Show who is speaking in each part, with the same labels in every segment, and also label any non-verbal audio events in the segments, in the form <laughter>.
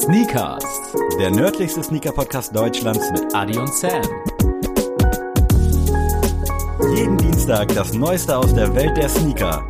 Speaker 1: Sneakers,
Speaker 2: der nördlichste Sneaker-Podcast Deutschlands mit
Speaker 1: Adi und Sam.
Speaker 2: jeden Dienstag das Neueste aus der Welt der Sneaker.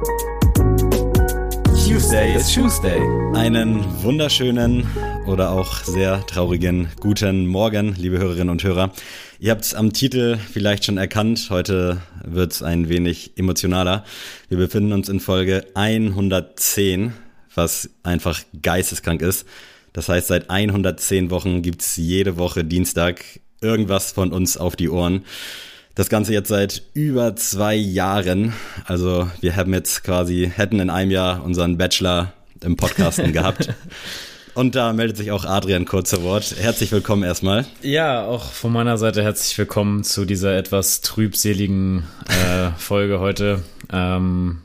Speaker 2: Tuesday ist Tuesday. Einen wunderschönen oder auch sehr traurigen guten Morgen, liebe Hörerinnen und Hörer. Ihr habt es am Titel vielleicht schon erkannt. Heute wird es ein wenig emotionaler. Wir befinden uns in Folge 110, was einfach geisteskrank ist. Das heißt, seit 110 Wochen gibt's jede Woche Dienstag irgendwas von uns auf die Ohren. Das Ganze jetzt seit über zwei Jahren. Also wir haben jetzt quasi, hätten in einem Jahr unseren Bachelor im Podcasten gehabt. <laughs> Und da meldet sich auch Adrian kurz zu Wort. Herzlich willkommen erstmal.
Speaker 1: Ja, auch von meiner Seite herzlich willkommen zu dieser etwas trübseligen äh, Folge heute. Ähm,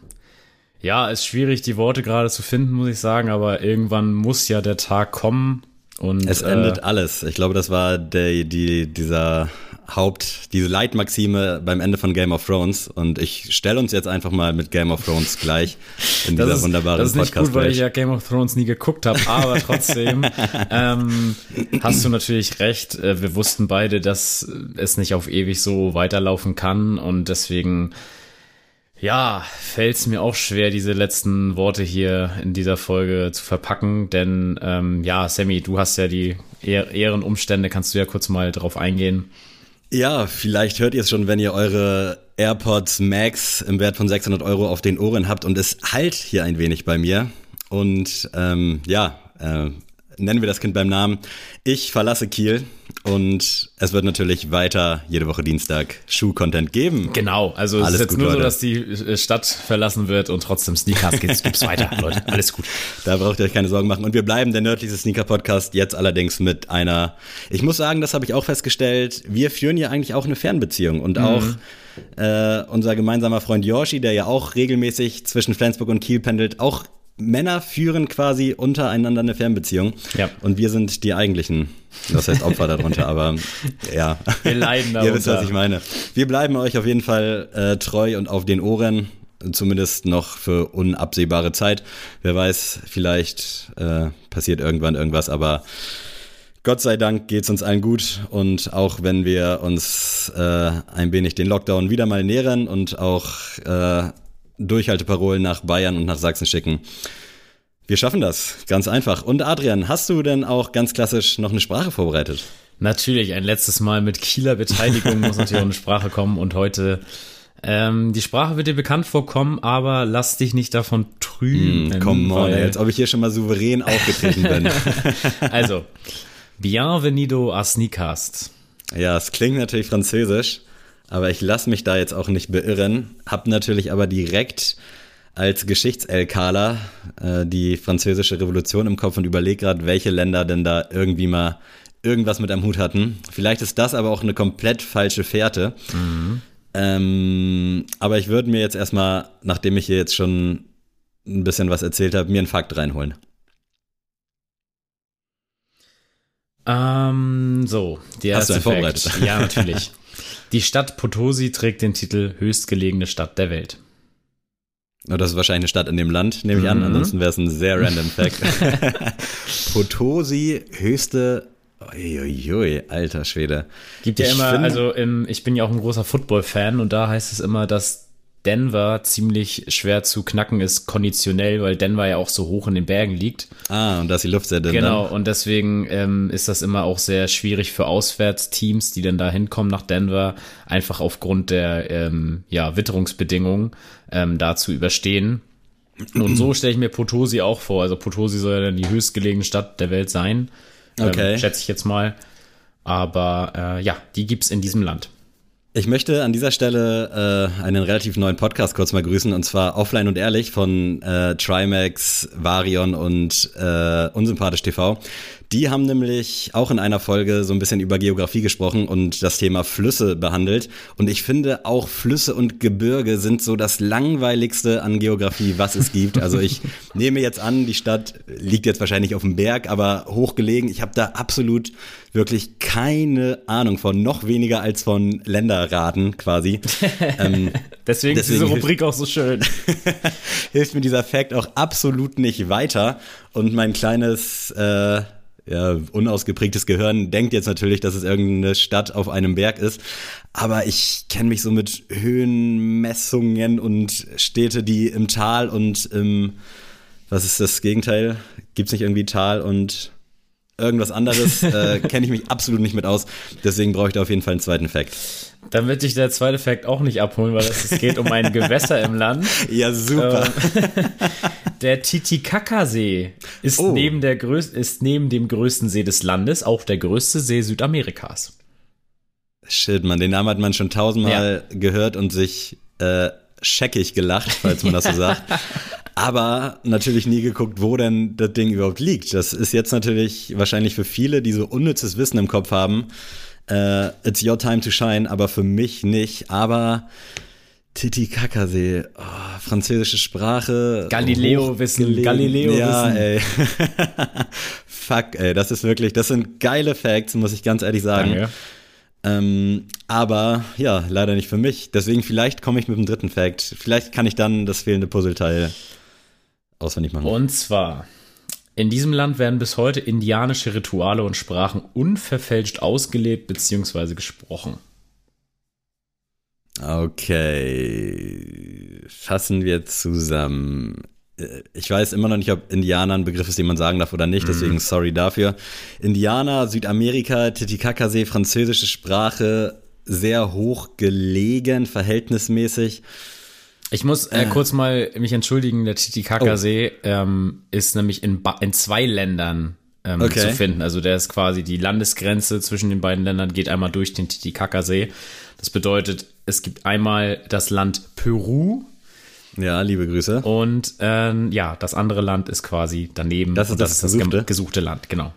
Speaker 1: ja, ist schwierig, die Worte gerade zu finden, muss ich sagen, aber irgendwann muss ja der Tag kommen. Und,
Speaker 2: Es endet alles. Ich glaube, das war der, die, dieser Haupt, diese Leitmaxime beim Ende von Game of Thrones. Und ich stelle uns jetzt einfach mal mit Game of Thrones gleich <laughs> in dieser
Speaker 1: ist,
Speaker 2: wunderbaren
Speaker 1: Das ist nicht
Speaker 2: podcast
Speaker 1: gut, weil ich ja Game of Thrones nie geguckt habe, aber trotzdem <laughs> ähm, hast du natürlich recht. Äh, Wir wussten beide, dass es nicht auf ewig so weiterlaufen kann und deswegen ja, fällt es mir auch schwer, diese letzten Worte hier in dieser Folge zu verpacken, denn ähm, ja, Sammy, du hast ja die Ehrenumstände, kannst du ja kurz mal drauf eingehen.
Speaker 2: Ja, vielleicht hört ihr es schon, wenn ihr eure AirPods Max im Wert von 600 Euro auf den Ohren habt und es halt hier ein wenig bei mir. Und ähm, ja, äh, nennen wir das Kind beim Namen. Ich verlasse Kiel und es wird natürlich weiter jede Woche Dienstag Schuh-Content geben.
Speaker 1: Genau, also es
Speaker 2: Alles
Speaker 1: ist jetzt
Speaker 2: gut,
Speaker 1: nur so,
Speaker 2: Leute.
Speaker 1: dass die äh, Stadt verlassen wird und trotzdem Sneakers gibt's, gibt's weiter, <laughs> Leute. Alles gut.
Speaker 2: Da braucht ihr euch keine Sorgen machen. Und wir bleiben der nördlichste Sneaker-Podcast, jetzt allerdings mit einer, ich muss sagen, das habe ich auch festgestellt, wir führen ja eigentlich auch eine Fernbeziehung. Und auch äh, unser gemeinsamer Freund Yoshi, der ja auch regelmäßig zwischen Flensburg und Kiel pendelt, auch Männer führen quasi untereinander eine Fernbeziehung.
Speaker 1: Ja.
Speaker 2: Und wir sind die eigentlichen, das heißt Opfer darunter, aber ja.
Speaker 1: Wir leiden <laughs>
Speaker 2: Ihr wisst, was
Speaker 1: darunter.
Speaker 2: ich meine. Wir bleiben euch auf jeden Fall äh, treu und auf den Ohren, zumindest noch für unabsehbare Zeit. Wer weiß, vielleicht äh, passiert irgendwann irgendwas, aber Gott sei Dank geht's uns allen gut und auch wenn wir uns äh, ein wenig den Lockdown wieder mal nähern und auch äh, Durchhalteparolen nach Bayern und nach Sachsen schicken. Wir schaffen das, ganz einfach. Und Adrian, hast du denn auch ganz klassisch noch eine Sprache vorbereitet?
Speaker 1: Natürlich, ein letztes Mal mit Kieler Beteiligung muss natürlich auch eine Sprache kommen und heute ähm, die Sprache wird dir bekannt vorkommen, aber lass dich nicht davon trüben.
Speaker 2: Komm on,
Speaker 1: weil-
Speaker 2: ey, als ob ich hier schon mal souverän aufgetreten bin. <laughs>
Speaker 1: Also, bienvenido a Sneakast.
Speaker 2: Ja, es klingt natürlich französisch, aber ich lasse mich da jetzt auch nicht beirren. Hab natürlich aber direkt als Geschichts-LKler äh, die französische Revolution im Kopf und überlege gerade, welche Länder denn da irgendwie mal irgendwas mit am Hut hatten. Vielleicht ist das aber auch eine komplett falsche Fährte. Ähm, aber ich würde mir jetzt erstmal, nachdem ich hier jetzt schon ein bisschen was erzählt habe, mir einen Fakt reinholen.
Speaker 1: Ähm, so, die
Speaker 2: Hast du
Speaker 1: erste
Speaker 2: einen
Speaker 1: Fact.
Speaker 2: vorbereitet?
Speaker 1: Ja, natürlich. <laughs> Die Stadt Potosi trägt den Titel höchstgelegene Stadt der Welt.
Speaker 2: Oh, Das ist wahrscheinlich eine Stadt in dem Land, nehme ich an.
Speaker 1: Mhm.
Speaker 2: Ansonsten wäre es ein sehr random Fact. <laughs> Potosi, höchste. Uiuiui, alter Schwede.
Speaker 1: Gibt ja
Speaker 2: Ich
Speaker 1: immer, also im, ich bin ja auch ein großer Football-Fan und da heißt es immer, dass Denver ziemlich schwer zu knacken ist, konditionell, weil Denver ja auch so hoch in den Bergen liegt.
Speaker 2: Ah, und da ist die Luft sehr dünn.
Speaker 1: Genau,
Speaker 2: Dann.
Speaker 1: und deswegen ähm, ist das immer auch sehr schwierig für Auswärtsteams, die dann da hinkommen nach Denver, einfach aufgrund der ähm, ja, Witterungsbedingungen ähm, da zu überstehen. Und so stelle ich mir Potosi auch vor. Also Potosi soll ja dann die höchstgelegene Stadt der Welt sein.
Speaker 2: Okay.
Speaker 1: Ähm, schätze ich jetzt mal. Aber äh, ja, die gibt's in diesem Land.
Speaker 2: Ich möchte an dieser Stelle äh, einen relativ neuen Podcast kurz mal grüßen, und zwar Offline und Ehrlich von äh, Trimax, Varion und äh, Unsympathisch TV. Die haben nämlich auch in einer Folge so ein bisschen über Geografie gesprochen und das Thema Flüsse behandelt. Und ich finde, auch Flüsse und Gebirge sind so das langweiligste an Geografie, was es gibt. Also ich <laughs> nehme jetzt an, die Stadt liegt jetzt wahrscheinlich auf dem Berg, aber hochgelegen. Ich habe da absolut wirklich keine Ahnung von, noch weniger als von Länderraten quasi. <laughs> ähm,
Speaker 1: Deswegen, ist diese
Speaker 2: Deswegen-
Speaker 1: Rubrik auch so schön. <laughs>
Speaker 2: hilft mir dieser Fact auch absolut nicht weiter. Und mein kleines, äh, ja, unausgeprägtes Gehirn denkt jetzt natürlich, dass es irgendeine Stadt auf einem Berg ist. Aber ich kenne mich so mit Höhenmessungen und Städte, die im Tal und im, was ist das Gegenteil? Gibt es nicht irgendwie Tal und irgendwas anderes? <laughs> äh, kenne ich mich absolut nicht mit aus. Deswegen brauche ich da auf jeden Fall einen zweiten Fact.
Speaker 1: Dann wird dich der zweite Fact auch nicht abholen, weil es <laughs> geht um ein Gewässer im Land.
Speaker 2: Ja, super.
Speaker 1: Ähm, <laughs> der Titicaca-See ist,
Speaker 2: Oh.
Speaker 1: neben der größ- ist neben dem größten See des Landes auch der größte See Südamerikas.
Speaker 2: Shit, man, den Namen hat man schon tausendmal gehört und sich äh, scheckig gelacht, falls man das so sagt. <laughs> Aber natürlich nie geguckt, wo denn das Ding überhaupt liegt. Das ist jetzt natürlich wahrscheinlich für viele, die so unnützes Wissen im Kopf haben, äh, it's your time to shine, aber für mich nicht. Aber Titicacasee, oh, französische Sprache.
Speaker 1: Galileo-Wissen. Galileo-Wissen.
Speaker 2: Ja, ey. <laughs> Fuck, ey, das ist wirklich, das sind geile Facts, muss ich ganz ehrlich sagen.
Speaker 1: Danke.
Speaker 2: Ähm, aber ja, leider nicht für mich. Deswegen vielleicht komme ich mit dem dritten Fact. Vielleicht kann ich dann das fehlende Puzzleteil auswendig machen.
Speaker 1: Und zwar, in diesem Land werden bis heute indianische Rituale und Sprachen unverfälscht ausgelebt bzw. gesprochen.
Speaker 2: Okay, fassen wir zusammen. Äh, Ich weiß immer noch nicht, ob Indianer ein Begriff ist, den man sagen darf oder nicht, deswegen sorry dafür. Indianer, Südamerika, Titicacasee, französische Sprache, sehr hoch gelegen, verhältnismäßig.
Speaker 1: Ich muss äh, kurz mal mich entschuldigen, der Titicaca-See ähm, ist nämlich in, ba in zwei Ländern ähm,
Speaker 2: Okay.
Speaker 1: zu finden. Also der ist quasi die Landesgrenze zwischen den beiden Ländern, geht einmal durch den Titicaca-See. Das bedeutet, es gibt einmal das Land Peru
Speaker 2: Ja, liebe Grüße.
Speaker 1: und ähm, ja, das andere Land ist quasi daneben.
Speaker 2: Das ist
Speaker 1: und
Speaker 2: das
Speaker 1: gem-
Speaker 2: gesuchte?
Speaker 1: gesuchte Land, genau.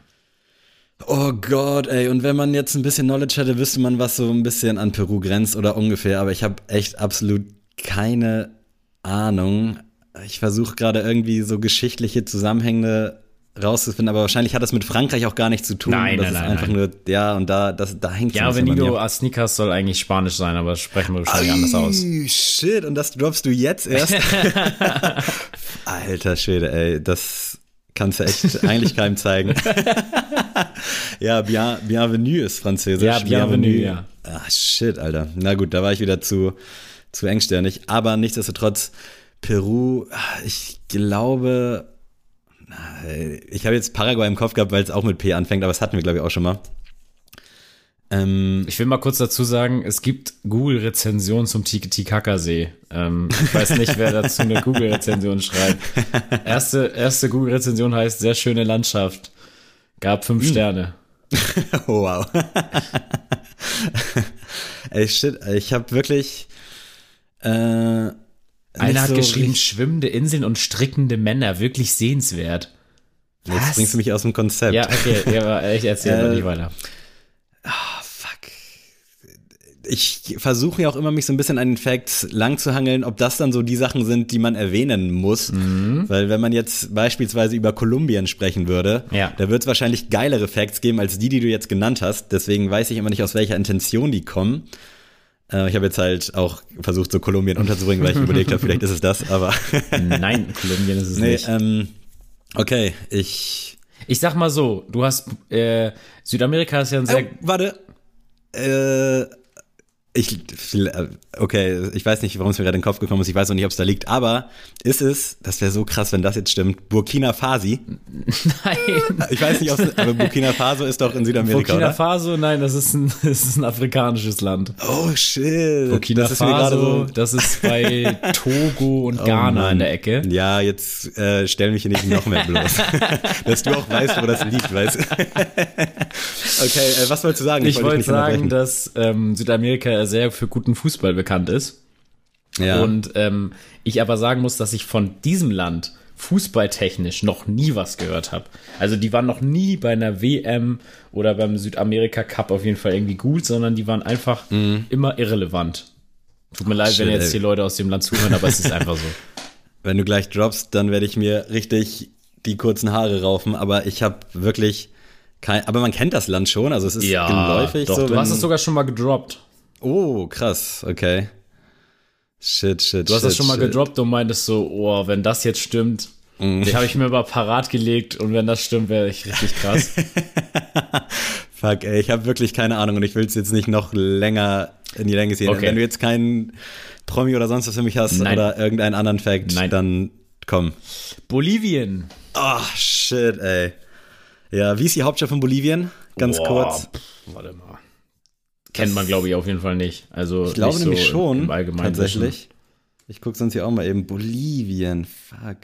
Speaker 2: Oh Gott, ey, und wenn man jetzt ein bisschen Knowledge hätte, wüsste man, was so ein bisschen an Peru grenzt oder ungefähr, aber ich habe echt absolut keine Ahnung. Ich versuche gerade irgendwie so geschichtliche Zusammenhänge rauszufinden, aber wahrscheinlich hat das mit Frankreich auch gar nichts zu tun.
Speaker 1: Nein,
Speaker 2: das
Speaker 1: nein,
Speaker 2: ist
Speaker 1: nein,
Speaker 2: einfach
Speaker 1: nein.
Speaker 2: nur, ja, und da, das, da hängt
Speaker 1: Ja, Venido Asnicas soll eigentlich Spanisch sein, aber sprechen wir wahrscheinlich anders aus.
Speaker 2: Shit, und das droppst du jetzt erst? <laughs> Alter Schwede, ey, das kannst du echt eigentlich keinem zeigen. <laughs> ja, bien, bienvenue ist französisch.
Speaker 1: Ja, bienvenue, ja.
Speaker 2: Ah, shit, Alter. Na gut, da war ich wieder zu, zu engsternig. Aber nichtsdestotrotz, Peru, ich glaube, ich habe jetzt Paraguay im Kopf gehabt, weil es auch mit P anfängt, aber das hatten wir, glaube ich, auch schon mal. Ähm,
Speaker 1: Ich will mal kurz dazu sagen, es gibt Google-Rezensionen zum Titicaca-See. Ähm, ich weiß nicht, wer dazu eine Google-Rezension schreibt. <laughs> Erste, erste Google-Rezension heißt sehr schöne Landschaft. Gab fünf
Speaker 2: Hm.
Speaker 1: Sterne. <laughs>
Speaker 2: Oh, wow. <laughs> Ey, shit, ich habe wirklich. Äh,
Speaker 1: Einer hat
Speaker 2: so
Speaker 1: geschrieben, schwimmende Inseln und strickende Männer. Wirklich sehenswert.
Speaker 2: Jetzt bringst du mich aus dem Konzept.
Speaker 1: Ja, okay, ja, ich erzähle <laughs>
Speaker 2: Äh,
Speaker 1: mal nicht weiter.
Speaker 2: Fuck. Ich versuche ja auch immer, mich so ein bisschen an den Facts lang zu hangeln, ob das dann so die Sachen sind, die man erwähnen muss.
Speaker 1: Mhm.
Speaker 2: Weil wenn man jetzt beispielsweise über Kolumbien sprechen würde,
Speaker 1: Ja.
Speaker 2: da wird es wahrscheinlich geilere Facts geben als die, die du jetzt genannt hast. Deswegen weiß ich immer nicht, aus welcher Intention die kommen. Äh, ich habe jetzt halt auch versucht, so Kolumbien unterzubringen, weil ich <laughs> überlegt habe, vielleicht ist es das, aber <laughs>
Speaker 1: Nein, Kolumbien ist es
Speaker 2: nee,
Speaker 1: nicht.
Speaker 2: ähm, okay, ich
Speaker 1: Ich sag mal so, du hast, äh, Südamerika ist ja ein sehr,
Speaker 2: Oh, warte. Äh, ich, okay, ich weiß nicht, warum es mir gerade in den Kopf gekommen ist. Ich weiß auch nicht, ob es da liegt. Aber ist es, das wäre so krass, wenn das jetzt stimmt, Burkina Faso?
Speaker 1: nein. <laughs>
Speaker 2: Ich weiß nicht, ob es, aber Burkina Faso ist doch in Südamerika,
Speaker 1: Burkina
Speaker 2: oder?
Speaker 1: Faso, nein, das ist ein, <laughs> das ist ein afrikanisches Land.
Speaker 2: Oh shit.
Speaker 1: Burkina
Speaker 2: das
Speaker 1: Faso,
Speaker 2: so.
Speaker 1: das ist bei <laughs> Togo und
Speaker 2: Oh
Speaker 1: Ghana
Speaker 2: Mann.
Speaker 1: in der Ecke.
Speaker 2: Ja, jetzt äh, stell mich hier nicht noch mehr bloß. Dass du auch weißt, wo das liegt, weißt Okay, äh, was wolltest du sagen?
Speaker 1: Ich
Speaker 2: dich
Speaker 1: wollte
Speaker 2: nicht
Speaker 1: sagen, dass ähm, Südamerika sehr für guten Fußball bekannt ist.
Speaker 2: ja.
Speaker 1: Und ähm, ich aber sagen muss, dass ich von diesem Land fußballtechnisch noch nie was gehört habe. Also die waren noch nie bei einer WM oder beim Südamerika Cup auf jeden Fall irgendwie gut, sondern die waren einfach immer irrelevant. Tut mir leid, wenn
Speaker 2: Mhm.
Speaker 1: jetzt
Speaker 2: ey.
Speaker 1: hier Leute aus dem Land zuhören, aber es ist einfach so. <laughs>
Speaker 2: Wenn du gleich droppst, dann werde ich mir richtig die kurzen Haare raufen, aber ich habe wirklich kein, aber man kennt das Land schon, also es ist geläufig
Speaker 1: doch,
Speaker 2: so.
Speaker 1: du hast es sogar schon mal gedroppt.
Speaker 2: Oh, krass, okay. Shit, shit,
Speaker 1: Du hast
Speaker 2: shit,
Speaker 1: das schon mal
Speaker 2: shit.
Speaker 1: gedroppt und meintest so, oh, wenn das jetzt stimmt. Mm. Den habe ich mir aber parat gelegt und wenn das stimmt, wäre ich richtig krass. <laughs>
Speaker 2: Fuck, ey, ich habe wirklich keine Ahnung und ich will es jetzt nicht noch länger in die Länge sehen. Okay. Wenn du jetzt keinen Promi oder sonst was für mich hast Nein. oder irgendeinen anderen Fact, Nein. dann komm.
Speaker 1: Bolivien.
Speaker 2: Oh, shit, ey. Ja, wie ist die Hauptstadt von Bolivien? Ganz Boah, kurz. Pff, warte mal.
Speaker 1: Kennt man, glaube ich, auf jeden Fall nicht. Also
Speaker 2: ich glaube nämlich so schon, im Allgemeinen tatsächlich. Ich gucke sonst hier auch mal eben. Bolivien, fuck.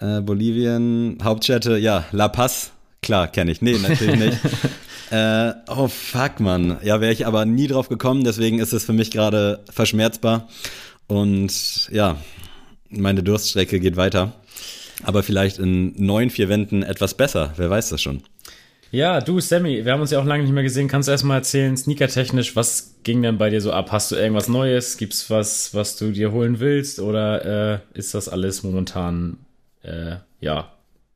Speaker 2: Äh, Bolivien, Hauptstädte, ja, La Paz, klar, kenne ich. Nee, natürlich nicht. <laughs> äh, oh, fuck, Mann. Ja, wäre ich aber nie drauf gekommen, deswegen ist es für mich gerade verschmerzbar. Und ja, meine Durststrecke geht weiter. Aber vielleicht in neun, vier Wänden etwas besser. Wer weiß das schon.
Speaker 1: Ja, du, Sammy, wir haben uns ja auch lange nicht mehr gesehen. Kannst du erstmal erzählen, sneakertechnisch, was ging denn bei dir so ab? Hast du irgendwas Neues? Gibt's was, was du dir holen willst? Oder äh, ist das alles momentan, äh, ja,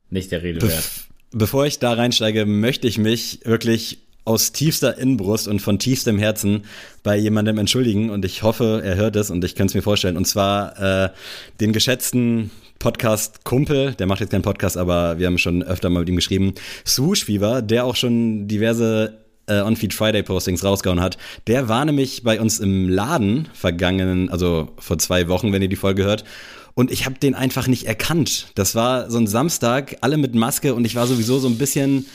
Speaker 1: nicht der Rede wert?
Speaker 2: Bevor ich da reinsteige, möchte ich mich wirklich aus tiefster Innenbrust und von tiefstem Herzen bei jemandem entschuldigen und ich hoffe, er hört es und ich kann es mir vorstellen. Und zwar äh, den geschätzten Podcast-Kumpel, der macht jetzt keinen Podcast, aber wir haben schon öfter mal mit ihm geschrieben, Swoosh Fever, der auch schon diverse äh, On-Feed Friday-Postings rausgehauen hat. Der war nämlich bei uns im Laden vergangenen, also vor zwei Wochen, wenn ihr die Folge hört. Und ich habe den einfach nicht erkannt. Das war so ein Samstag, alle mit Maske und ich war sowieso so ein bisschen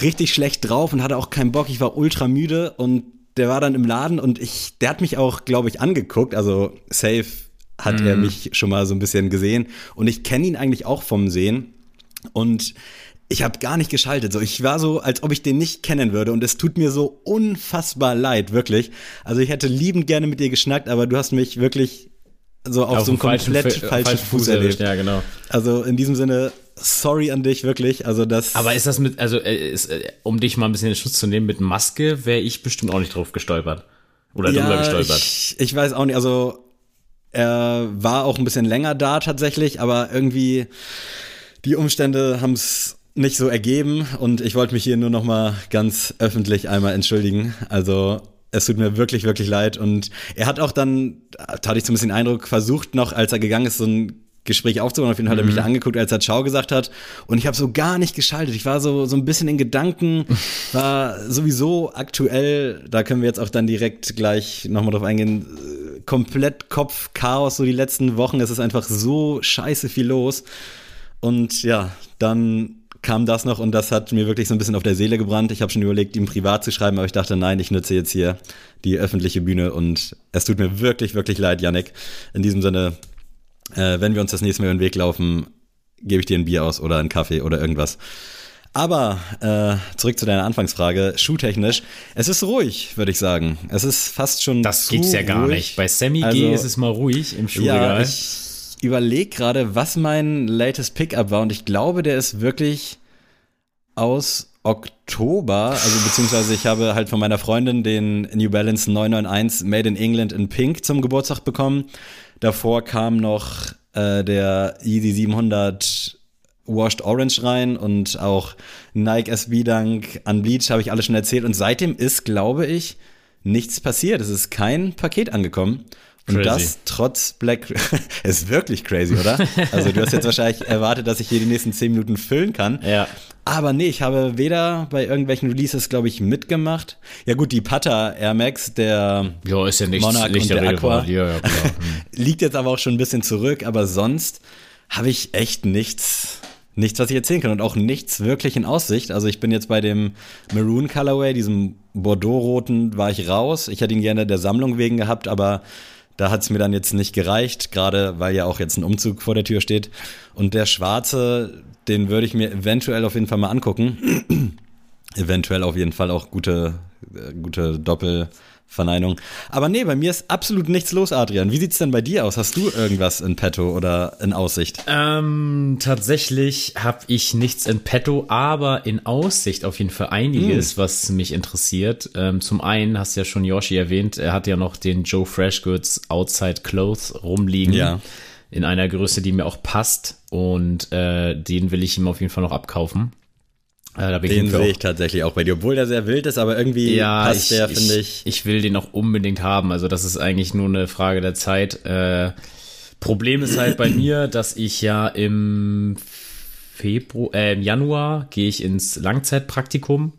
Speaker 2: richtig schlecht drauf und hatte auch keinen Bock. Ich war ultra müde und der war dann im Laden und ich, der hat mich auch, glaube ich, angeguckt. Also safe hat mhm. er mich schon mal so ein bisschen gesehen und ich kenne ihn eigentlich auch vom Sehen und ich habe gar nicht geschaltet. So, ich war so, als ob ich den nicht kennen würde und es tut mir so unfassbar leid, wirklich. Also ich hätte liebend gerne mit dir geschnackt, aber du hast mich wirklich so auf, auf so einen komplett falschen, falschen Fuß, Fuß erlebt.
Speaker 1: Ja, genau.
Speaker 2: Also in diesem Sinne, sorry an dich wirklich. Also das.
Speaker 1: Aber ist das mit, also äh, ist, äh, um dich mal ein bisschen in Schutz zu nehmen, mit Maske wäre ich bestimmt auch nicht drauf gestolpert oder ja, drüber gestolpert.
Speaker 2: Ich, ich weiß auch nicht. Also er war auch ein bisschen länger da tatsächlich, aber irgendwie die Umstände haben es nicht so ergeben und ich wollte mich hier nur noch mal ganz öffentlich einmal entschuldigen. Also es tut mir wirklich, wirklich leid. Und er hat auch dann, da hatte ich so ein bisschen Eindruck, versucht noch, als er gegangen ist, so ein Gespräch aufzubauen. Auf jeden Fall hat er mich mhm. da angeguckt, als er Ciao gesagt hat. Und ich habe so gar nicht geschaltet. Ich war so, so ein bisschen in Gedanken, <laughs> war sowieso aktuell, da können wir jetzt auch dann direkt gleich nochmal drauf eingehen, komplett Kopfchaos so die letzten Wochen. Es ist einfach so scheiße viel los. Und ja, dann kam das noch und das hat mir wirklich so ein bisschen auf der Seele gebrannt. Ich habe schon überlegt, ihm privat zu schreiben, aber ich dachte, nein, ich nutze jetzt hier die öffentliche Bühne und es tut mir wirklich, wirklich leid, Yannick. In diesem Sinne, äh, wenn wir uns das nächste Mal über den Weg laufen, gebe ich dir ein Bier aus oder einen Kaffee oder irgendwas. Aber äh, zurück zu deiner Anfangsfrage, schuhtechnisch, es ist ruhig, würde ich sagen. Es ist fast schon
Speaker 1: Das gibt's ja gar ruhig. nicht. Bei Sammy also, G ist es mal ruhig im Schuhregal.
Speaker 2: Ja, ich überlege gerade, was mein latest Pickup war und ich glaube, der ist wirklich aus Oktober, also beziehungsweise ich habe halt von meiner Freundin den New Balance 991 Made in England in Pink zum Geburtstag bekommen. Davor kam noch äh, der Easy 700 Washed Orange rein und auch Nike SB Dunk Unbleached habe ich alles schon erzählt und seitdem ist, glaube ich, nichts passiert. Es ist kein Paket angekommen. Und crazy. das trotz Black, <laughs> ist wirklich crazy, oder? Also du hast jetzt wahrscheinlich <laughs> erwartet, dass ich hier die nächsten zehn Minuten füllen kann.
Speaker 1: Ja.
Speaker 2: Aber nee, ich habe weder bei irgendwelchen Releases, glaube ich, mitgemacht. Ja gut, die Pata Air Max, der
Speaker 1: ja, ist ja nicht,
Speaker 2: Monarch
Speaker 1: nicht
Speaker 2: und der, der Aqua,
Speaker 1: ja, ja, <laughs> hm.
Speaker 2: liegt jetzt aber auch schon ein bisschen zurück. Aber sonst habe ich echt nichts nichts, was ich erzählen kann und auch nichts wirklich in Aussicht. Also ich bin jetzt bei dem Maroon Colorway, diesem Bordeaux-roten, war ich raus. Ich hätte ihn gerne der Sammlung wegen gehabt, aber da hat es mir dann jetzt nicht gereicht, gerade weil ja auch jetzt ein Umzug vor der Tür steht. Und der schwarze, den würde ich mir eventuell auf jeden Fall mal angucken. <clears throat> eventuell auf jeden Fall auch gute, äh, gute Doppel- Verneinung. Aber nee, bei mir ist absolut nichts los, Adrian. Wie sieht's denn bei dir aus? Hast du irgendwas in petto oder in Aussicht?
Speaker 1: Ähm, tatsächlich habe ich nichts in petto, aber in Aussicht auf jeden Fall einiges, hm. was mich interessiert. Ähm, zum einen hast du ja schon Yoshi erwähnt, er hat ja noch den Joe Freshgoods Outside Clothes rumliegen.
Speaker 2: Ja.
Speaker 1: In einer Größe, die mir auch passt. Und äh, den will ich ihm auf jeden Fall noch abkaufen.
Speaker 2: Äh, den sehe ich tatsächlich auch bei dir, obwohl der sehr wild ist, aber irgendwie
Speaker 1: ja, passt ich, der, finde ich. Ich will den auch unbedingt haben. Also das ist eigentlich nur eine Frage der Zeit. Äh, Problem ist halt bei <clears throat> mir, dass ich ja im Februar, äh, im Januar gehe ich ins Langzeitpraktikum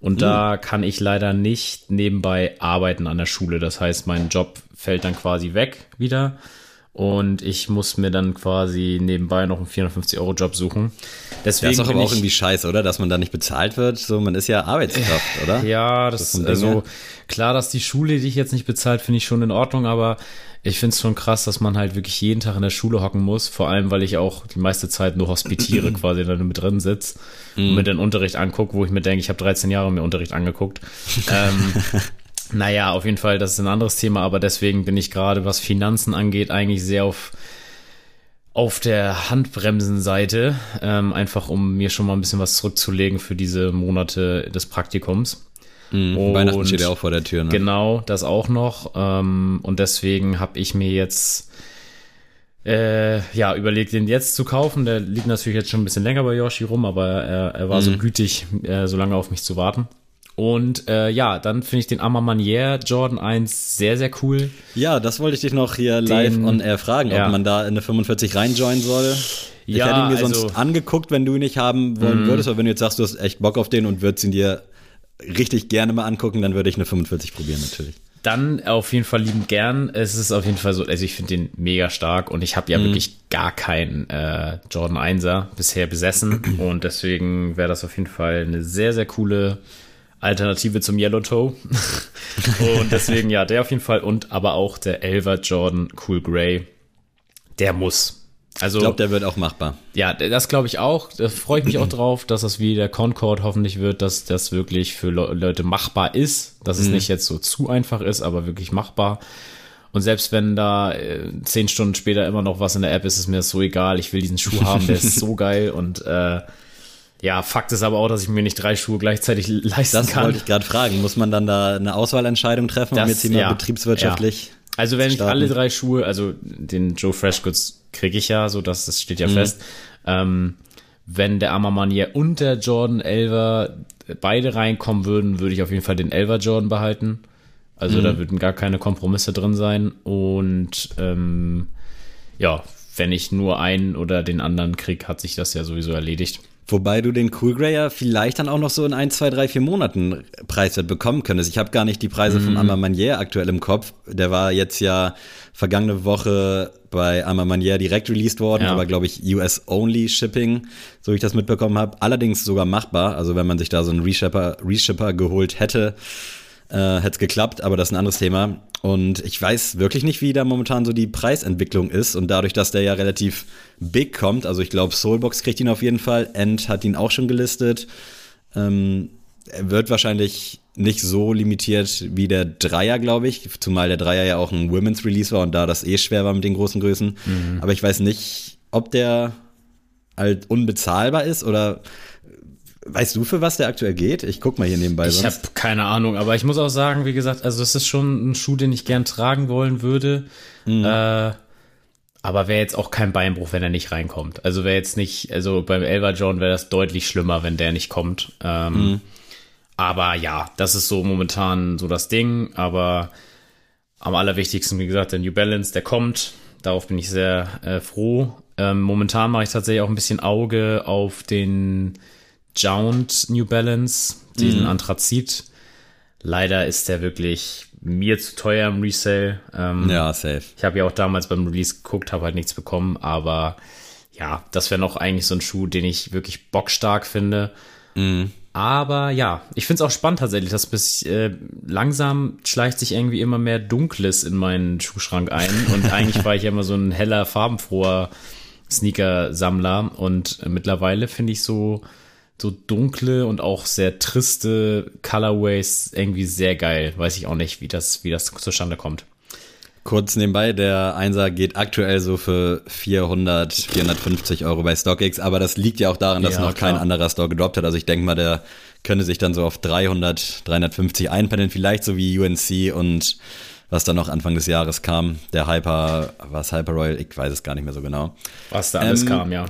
Speaker 1: und mhm. da kann ich leider nicht nebenbei arbeiten an der Schule. Das heißt, mein Job fällt dann quasi weg wieder und ich muss mir dann quasi nebenbei noch einen 450-Euro-Job suchen.
Speaker 2: Deswegen das ist doch aber auch irgendwie scheiße, oder? Dass man da nicht bezahlt wird. So, man ist ja Arbeitskraft, oder?
Speaker 1: Ja, das, das ist also klar, dass die Schule dich jetzt nicht bezahlt, finde ich schon in Ordnung, aber ich finde es schon krass, dass man halt wirklich jeden Tag in der Schule hocken muss, vor allem, weil ich auch die meiste Zeit nur hospitiere, <clears throat> quasi dann mit drin sitze mm. und mir den Unterricht angucke, wo ich mir denke, ich habe 13 Jahre mir Unterricht angeguckt. <laughs> ähm, naja, auf jeden Fall, das ist ein anderes Thema, aber deswegen bin ich gerade, was Finanzen angeht, eigentlich sehr auf auf der Handbremsenseite, ähm, einfach um mir schon mal ein bisschen was zurückzulegen für diese Monate des Praktikums.
Speaker 2: Mhm, Weihnachten steht ja auch vor der Tür. Ne?
Speaker 1: Genau, das auch noch. Ähm, und deswegen habe ich mir jetzt äh, ja überlegt, den jetzt zu kaufen. Der liegt natürlich jetzt schon ein bisschen länger bei Yoshi rum, aber er, er war mhm. so gütig, äh, so lange auf mich zu warten. Und äh, ja, dann finde ich den Amamanier Jordan 1 sehr, sehr cool.
Speaker 2: Ja, das wollte ich dich noch hier live den, on air fragen, ja. ob man da in eine 45 reinjoinen soll. Ich ja, hätte ihn mir also, sonst angeguckt, wenn du ihn nicht haben wollen mhm. würdest, aber wenn du jetzt sagst, du hast echt Bock auf den und würdest ihn dir richtig gerne mal angucken, dann würde ich eine 45 probieren natürlich.
Speaker 1: Dann auf jeden Fall lieben gern. Es ist auf jeden Fall so, also ich finde den mega stark und ich habe ja mhm. wirklich gar keinen äh, Jordan 1er bisher besessen <clears throat> und deswegen wäre das auf jeden Fall eine sehr, sehr coole Alternative zum Yellow Toe. <laughs> und deswegen ja, der auf jeden Fall und aber auch der 11er Jordan Cool Grey, der muss.
Speaker 2: Also, ich glaube, der wird auch machbar.
Speaker 1: Ja, das glaube ich auch. Da freue ich mich auch drauf, dass das wie der Concord hoffentlich wird, dass das wirklich für Le Leute machbar ist. Dass mhm. es nicht jetzt so zu einfach ist, aber wirklich machbar. Und selbst wenn da äh, zehn Stunden später immer noch was in der App ist, ist mir das so egal. Ich will diesen Schuh haben, der ist so <laughs> geil. Und äh, ja, Fakt ist aber auch, dass ich mir nicht drei Schuhe gleichzeitig leisten
Speaker 2: das
Speaker 1: kann.
Speaker 2: Das wollte ich gerade fragen. Muss man dann da eine Auswahlentscheidung treffen, das, um jetzt hier ja, betriebswirtschaftlich. Ja.
Speaker 1: Also wenn ich alle drei Schuhe, also den Joe Freshgoods kriege ich ja, so dass das steht ja mhm. fest. Ähm, wenn der Amamanier und der Jordan Elver beide reinkommen würden, würde ich auf jeden Fall den Elver Jordan behalten. Also mhm. da würden gar keine Kompromisse drin sein. Und ähm, ja, wenn ich nur einen oder den anderen krieg, hat sich das ja sowieso erledigt.
Speaker 2: Wobei du den Cool Grey ja vielleicht dann auch noch so in ein, zwei, drei, vier Monaten preiswert bekommen könntest. Ich habe gar nicht die Preise mm. von Ama Manier aktuell im Kopf. Der war jetzt ja vergangene Woche bei Ama Manier direkt released worden, ja. aber glaube ich US-only Shipping, so wie ich das mitbekommen habe. Allerdings sogar machbar. Also wenn man sich da so einen Reshipper, Reshipper geholt hätte, äh, hätte es geklappt, aber das ist ein anderes Thema. Und ich weiß wirklich nicht, wie da momentan so die Preisentwicklung ist. Und dadurch, dass der ja relativ big kommt, also ich glaube, Soulbox kriegt ihn auf jeden Fall, End hat ihn auch schon gelistet. Ähm, er wird wahrscheinlich nicht so limitiert wie der Dreier, glaube ich, zumal der Dreier ja auch ein Women's Release war und da das eh schwer war mit den großen Größen. Mhm. Aber ich weiß nicht, ob der halt unbezahlbar ist oder Weißt du, für was der aktuell geht? Ich guck mal hier nebenbei.
Speaker 1: Ich habe keine Ahnung, aber ich muss auch sagen, wie gesagt, also es ist schon ein Schuh, den ich gern tragen wollen würde. Mhm. Äh, aber wäre jetzt auch kein Beinbruch, wenn er nicht reinkommt. Also wäre jetzt nicht, also beim Elva John wäre das deutlich schlimmer, wenn der nicht kommt. Ähm, mhm. Aber ja, das ist so momentan so das Ding. Aber am allerwichtigsten, wie gesagt, der New Balance, der kommt. Darauf bin ich sehr äh, froh. Ähm, momentan mache ich tatsächlich auch ein bisschen Auge auf den Jound New Balance, diesen mhm. Anthrazit. Leider ist der wirklich mir zu teuer im Resale.
Speaker 2: Ähm, ja, safe.
Speaker 1: Ich habe ja auch damals beim Release geguckt, habe halt nichts bekommen, aber ja, das wäre noch eigentlich so ein Schuh, den ich wirklich bockstark finde. Mhm. Aber ja, ich finde es auch spannend tatsächlich, dass bis äh, langsam schleicht sich irgendwie immer mehr Dunkles in meinen Schuhschrank ein. Und <laughs> eigentlich war ich ja immer so ein heller, farbenfroher Sneaker-Sammler. Und äh, mittlerweile finde ich so so dunkle und auch sehr triste Colorways irgendwie sehr geil. Weiß ich auch nicht, wie das, wie das zustande kommt.
Speaker 2: Kurz nebenbei, der Einser geht aktuell so für 400, 450 Euro bei StockX, aber das liegt ja auch daran, dass ja, noch klar. kein anderer Store gedroppt hat. Also ich denke mal, der könnte sich dann so auf 300, 350 einpendeln, vielleicht so wie UNC und was dann noch Anfang des Jahres kam, der Hyper, was Hyper Royal, ich weiß es gar nicht mehr so genau.
Speaker 1: Was da alles ähm, kam, ja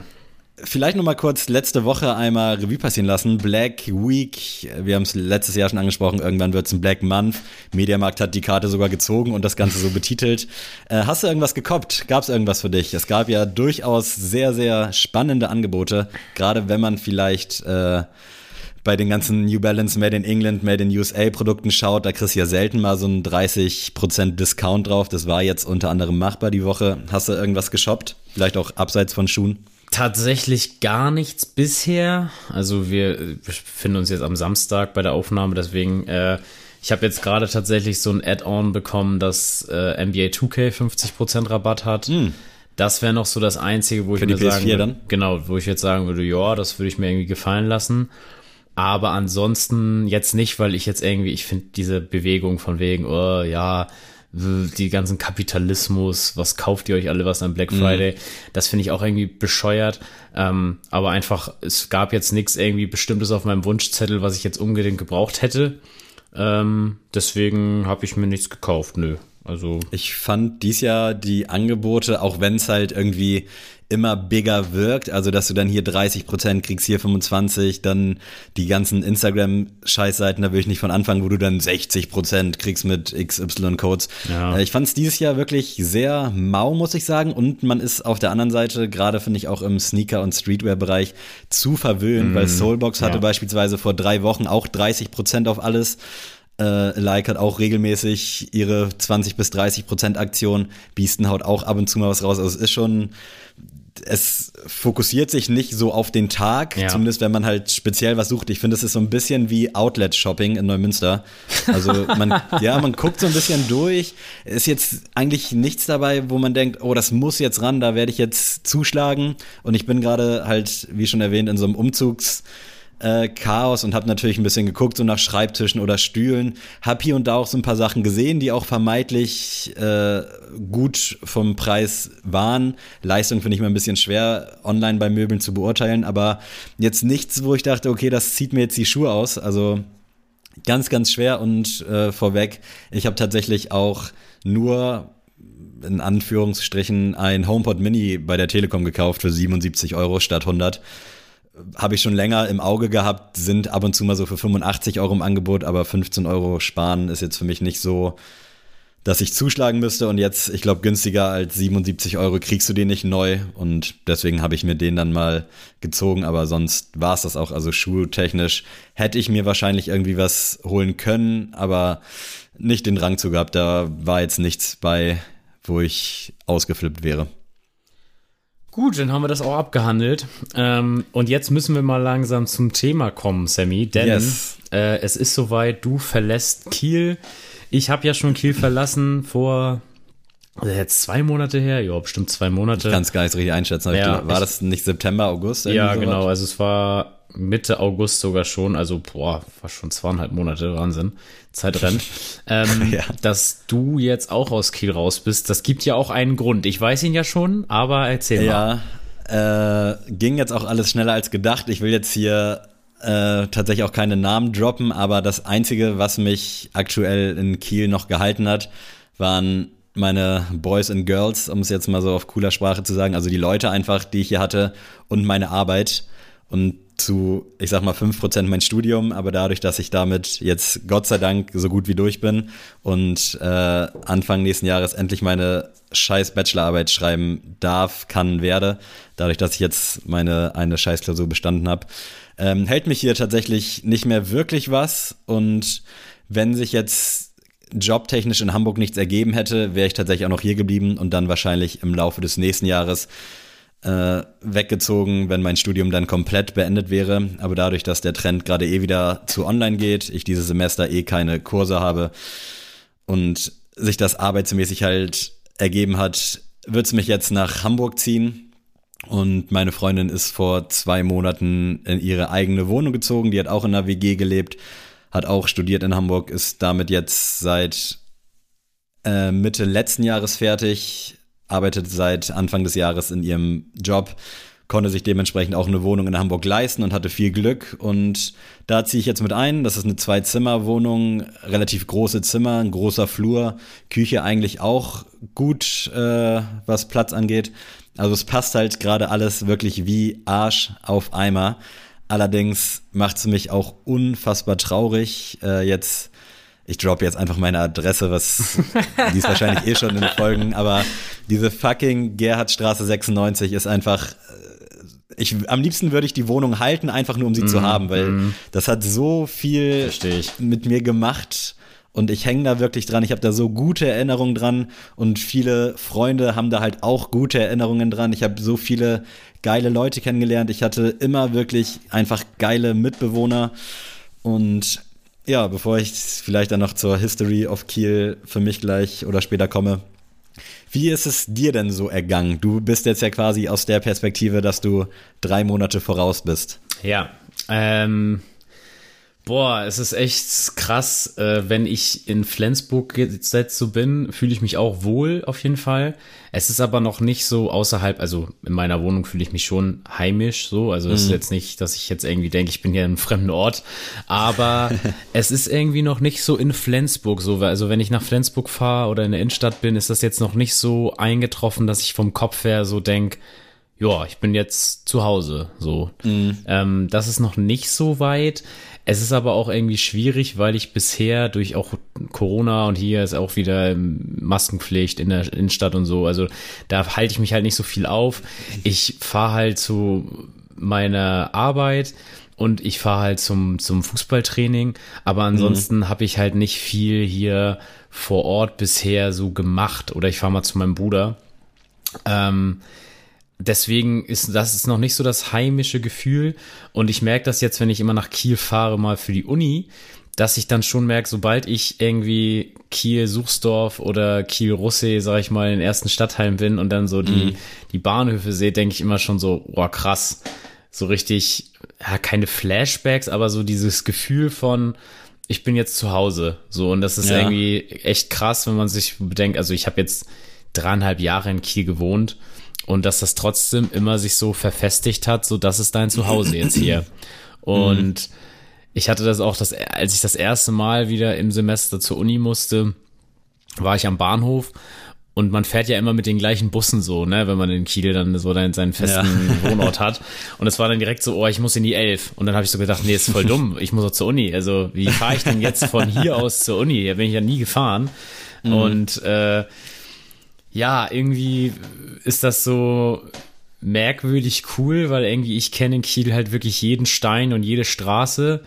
Speaker 2: vielleicht noch mal kurz letzte Woche einmal Revue passieren lassen. Black Week, wir haben es letztes Jahr schon angesprochen, irgendwann wird es ein Black Month. Mediamarkt hat die Karte sogar gezogen und das Ganze so betitelt. Äh, hast du irgendwas gekoppt? Gab es irgendwas für dich? Es gab ja durchaus sehr, sehr spannende Angebote, gerade wenn man vielleicht äh, bei den ganzen New Balance Made in England, Made in USA Produkten schaut, da kriegst du ja selten mal so einen 30% Discount drauf. Das war jetzt unter anderem machbar die Woche. Hast du irgendwas geshoppt? Vielleicht auch abseits von Schuhen?
Speaker 1: Tatsächlich gar nichts bisher. Also wir befinden uns jetzt am Samstag bei der Aufnahme, deswegen äh, ich habe jetzt gerade tatsächlich so ein Add-on bekommen, dass äh, NBA 2K 50% Rabatt hat. Mm. Das wäre noch so das Einzige, wo Für ich mir PS4 sagen würde, dann? genau, wo ich jetzt sagen würde, ja, das würde ich mir irgendwie gefallen lassen. Aber ansonsten jetzt nicht, weil ich jetzt irgendwie, ich finde diese Bewegung von wegen, oh ja, die ganzen Kapitalismus, was kauft ihr euch alle was an Black. Friday? Mhm. Das finde ich auch irgendwie bescheuert. Ähm, aber einfach, es gab jetzt nichts irgendwie Bestimmtes auf meinem Wunschzettel, was ich jetzt unbedingt gebraucht hätte. Ähm, deswegen habe ich mir nichts gekauft, nö. Also
Speaker 2: ich fand dies Jahr die Angebote, auch wenn es halt irgendwie immer bigger wirkt, also dass du dann hier 30 Prozent kriegst, hier 25, dann die ganzen Instagram-Scheißseiten, da will ich nicht von anfangen, wo du dann 60 Prozent kriegst mit XY-Codes. Ja. Äh, ich fand es dieses Jahr wirklich sehr mau, muss ich sagen, und man ist auf der anderen Seite, gerade finde ich auch im Sneaker- und Streetwear-Bereich, zu verwöhnt, mm, weil Soulbox hatte ja. beispielsweise vor drei Wochen auch 30 Prozent auf alles. Äh, like hat auch regelmäßig ihre 20 bis 30 Prozent Aktion. Biesten haut auch ab und zu mal was raus. Also es ist schon es fokussiert sich nicht so auf den Tag, ja. zumindest wenn man halt speziell was sucht. Ich finde, es ist so ein bisschen wie Outlet-Shopping in Neumünster. Also man, <laughs> ja, man guckt so ein bisschen durch. Ist jetzt eigentlich nichts dabei, wo man denkt, oh, das muss jetzt ran, da werde ich jetzt zuschlagen. Und ich bin gerade halt, wie schon erwähnt, in so einem Umzugs- äh, Chaos und habe natürlich ein bisschen geguckt, so nach Schreibtischen oder Stühlen. Hab hier und da auch so ein paar Sachen gesehen, die auch vermeintlich äh, gut vom Preis waren. Leistung finde ich mir ein bisschen schwer, online bei Möbeln zu beurteilen, aber jetzt nichts, wo ich dachte, okay, das zieht mir jetzt die Schuhe aus. Also ganz, ganz schwer und äh, vorweg, ich habe tatsächlich auch nur in Anführungsstrichen ein HomePod Mini bei der Telekom gekauft für 77 Euro statt 100 habe ich schon länger im Auge gehabt, sind ab und zu mal so für 85 Euro im Angebot, aber 15 Euro sparen ist jetzt für mich nicht so, dass ich zuschlagen müsste. Und jetzt, ich glaube, günstiger als 77 Euro kriegst du den nicht neu. Und deswegen habe ich mir den dann mal gezogen. Aber sonst war es das auch. Also schuhtechnisch hätte ich mir wahrscheinlich irgendwie was holen können, aber nicht den Drang zu gehabt. Da war jetzt nichts bei, wo ich ausgeflippt wäre.
Speaker 1: Gut, dann haben wir das auch abgehandelt. Ähm, und jetzt müssen wir mal langsam zum Thema kommen, Sammy. Denn yes. äh, es ist soweit, du verlässt Kiel. Ich habe ja schon Kiel verlassen vor also jetzt zwei Monate her, ja, bestimmt zwei Monate.
Speaker 2: Ich kann es gar nicht richtig einschätzen. Ja, war das nicht September, August?
Speaker 1: Ja, genau. Also es war Mitte August sogar schon, also boah, war schon zweieinhalb Monate, Wahnsinn, Zeit rennt, <laughs> ähm, ja. dass du jetzt auch aus Kiel raus bist, das gibt ja auch einen Grund. Ich weiß ihn ja schon, aber erzähl
Speaker 2: mal. Ja, äh, ging jetzt auch alles schneller als gedacht. Ich will jetzt hier äh, tatsächlich auch keine Namen droppen, aber das Einzige, was mich aktuell in Kiel noch gehalten hat, waren meine Boys and Girls, um es jetzt mal so auf cooler Sprache zu sagen, also die Leute einfach, die ich hier hatte und meine Arbeit. Und zu, ich sag mal, 5% mein Studium, aber dadurch, dass ich damit jetzt Gott sei Dank so gut wie durch bin und äh, Anfang nächsten Jahres endlich meine scheiß Bachelorarbeit schreiben darf, kann, werde, dadurch, dass ich jetzt meine eine Scheißklausur bestanden habe, ähm, hält mich hier tatsächlich nicht mehr wirklich was und wenn sich jetzt jobtechnisch in Hamburg nichts ergeben hätte, wäre ich tatsächlich auch noch hier geblieben und dann wahrscheinlich im Laufe des nächsten Jahres äh, weggezogen, wenn mein Studium dann komplett beendet wäre. Aber dadurch, dass der Trend gerade eh wieder zu online geht, ich dieses Semester eh keine Kurse habe und sich das arbeitsmäßig halt ergeben hat, wird es mich jetzt nach Hamburg ziehen. Und meine Freundin ist vor zwei Monaten in ihre eigene Wohnung gezogen. Die hat auch in einer WG gelebt, hat auch studiert in Hamburg, ist damit jetzt seit äh, Mitte letzten Jahres fertig, arbeitet seit Anfang des Jahres in ihrem Job, konnte sich dementsprechend auch eine Wohnung in Hamburg leisten und hatte viel Glück. Und da ziehe ich jetzt mit ein. Das ist eine Zwei-Zimmer-Wohnung, relativ große Zimmer, ein großer Flur, Küche eigentlich auch gut, äh, was Platz angeht. Also es passt halt gerade alles wirklich wie Arsch auf Eimer. Allerdings macht es mich auch unfassbar traurig, äh, jetzt ich droppe jetzt einfach meine Adresse, was die ist wahrscheinlich eh schon in den Folgen, aber diese fucking Gerhardstraße 96 ist einfach äh, ich, am liebsten würde ich die Wohnung halten, einfach nur um sie mm, zu haben, weil mm. das hat so viel mit mir gemacht und ich hänge da wirklich dran. Ich habe da so gute Erinnerungen dran und viele Freunde haben da halt auch gute Erinnerungen dran. Ich habe so viele geile Leute kennengelernt. Ich hatte immer wirklich einfach geile Mitbewohner und ja, bevor ich vielleicht dann noch zur History of Kiel für mich gleich oder später komme, wie ist es dir denn so ergangen? Du bist jetzt ja quasi aus der Perspektive, dass du drei Monate voraus bist.
Speaker 1: Ja, ähm, Boah, es ist echt krass. Äh, wenn ich in Flensburg jetzt so bin, fühle ich mich auch wohl auf jeden Fall. Es ist aber noch nicht so außerhalb, also in meiner Wohnung fühle ich mich schon heimisch so. Also es mhm. ist jetzt nicht, dass ich jetzt irgendwie denke, ich bin hier in einem fremden Ort. Aber <laughs> es ist irgendwie noch nicht so in Flensburg so. Also wenn ich nach Flensburg fahre oder in der Innenstadt bin, ist das jetzt noch nicht so eingetroffen, dass ich vom Kopf her so denk ja, ich bin jetzt zu Hause, so. Mhm. Ähm, das ist noch nicht so weit. Es ist aber auch irgendwie schwierig, weil ich bisher durch auch Corona und hier ist auch wieder Maskenpflicht in der Innenstadt und so, also da halte ich mich halt nicht so viel auf. Ich fahre halt zu meiner Arbeit und ich fahre halt zum, zum Fußballtraining, aber ansonsten mhm. habe ich halt nicht viel hier vor Ort bisher so gemacht oder ich fahre mal zu meinem Bruder. Ähm, deswegen ist das ist noch nicht so das heimische Gefühl. Und ich merke das jetzt, wenn ich immer nach Kiel fahre, mal für die Uni, dass ich dann schon merke, sobald ich irgendwie Kiel Suchsdorf oder Kiel Russe, sag ich mal, in den ersten Stadtteilen bin und dann so die, mhm. die Bahnhöfe sehe, denke ich immer schon so, oh krass, so richtig, ja, keine Flashbacks, aber so dieses Gefühl von, ich bin jetzt zu Hause. So, und das ist ja. irgendwie echt krass, wenn man sich bedenkt, also ich habe jetzt dreieinhalb Jahre in Kiel gewohnt und dass das trotzdem immer sich so verfestigt hat, so dass es dein Zuhause jetzt hier. Und mhm. ich hatte das auch, das, als ich das erste Mal wieder im Semester zur Uni musste, war ich am Bahnhof und man fährt ja immer mit den gleichen Bussen so, ne, wenn man in Kiel dann so dann seinen festen ja. <laughs> Wohnort hat. Und es war dann direkt so, oh, ich muss in die Elf. Und dann habe ich so gedacht, nee, ist voll dumm, ich muss auch zur Uni. Also wie fahre ich denn jetzt von hier aus zur Uni? Da bin ich ja nie gefahren. Mhm. Und äh, ja, irgendwie ist das so merkwürdig cool, weil irgendwie ich kenne in Kiel halt wirklich jeden Stein und jede Straße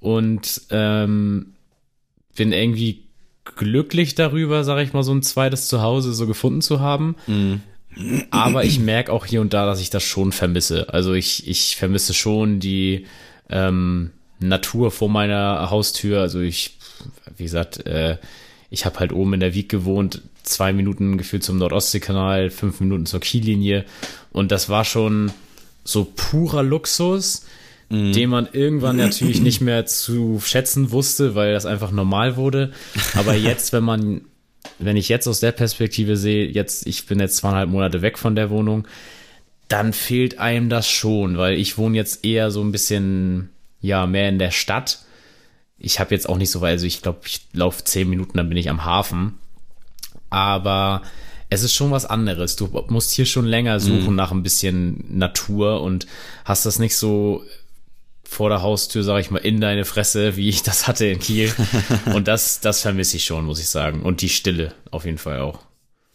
Speaker 1: und ähm, bin irgendwie glücklich darüber, sage ich mal, so ein zweites Zuhause so gefunden zu haben. Mhm. Aber ich merke auch hier und da, dass ich das schon vermisse. Also ich, ich vermisse schon die ähm, Natur vor meiner Haustür. Also ich, wie gesagt, äh, ich habe halt oben in der Wieg gewohnt zwei Minuten gefühlt zum Nordostseekanal, fünf Minuten zur Kiellinie. Und das war schon so purer Luxus, mhm. den man irgendwann natürlich nicht mehr zu schätzen wusste, weil das einfach normal wurde. Aber jetzt, wenn man, wenn ich jetzt aus der Perspektive sehe, jetzt, ich bin jetzt zweieinhalb Monate weg von der Wohnung, dann fehlt einem das schon, weil ich wohne jetzt eher so ein bisschen, ja, mehr in der Stadt. Ich habe jetzt auch nicht so weit, also ich glaube, ich laufe zehn Minuten, dann bin ich am Hafen aber es ist schon was anderes. Du musst hier schon länger suchen mhm. nach ein bisschen Natur und hast das nicht so vor der Haustür, sag ich mal, in deine Fresse, wie ich das hatte in Kiel. <laughs> und das, das vermisse ich schon, muss ich sagen. Und die Stille auf jeden Fall auch.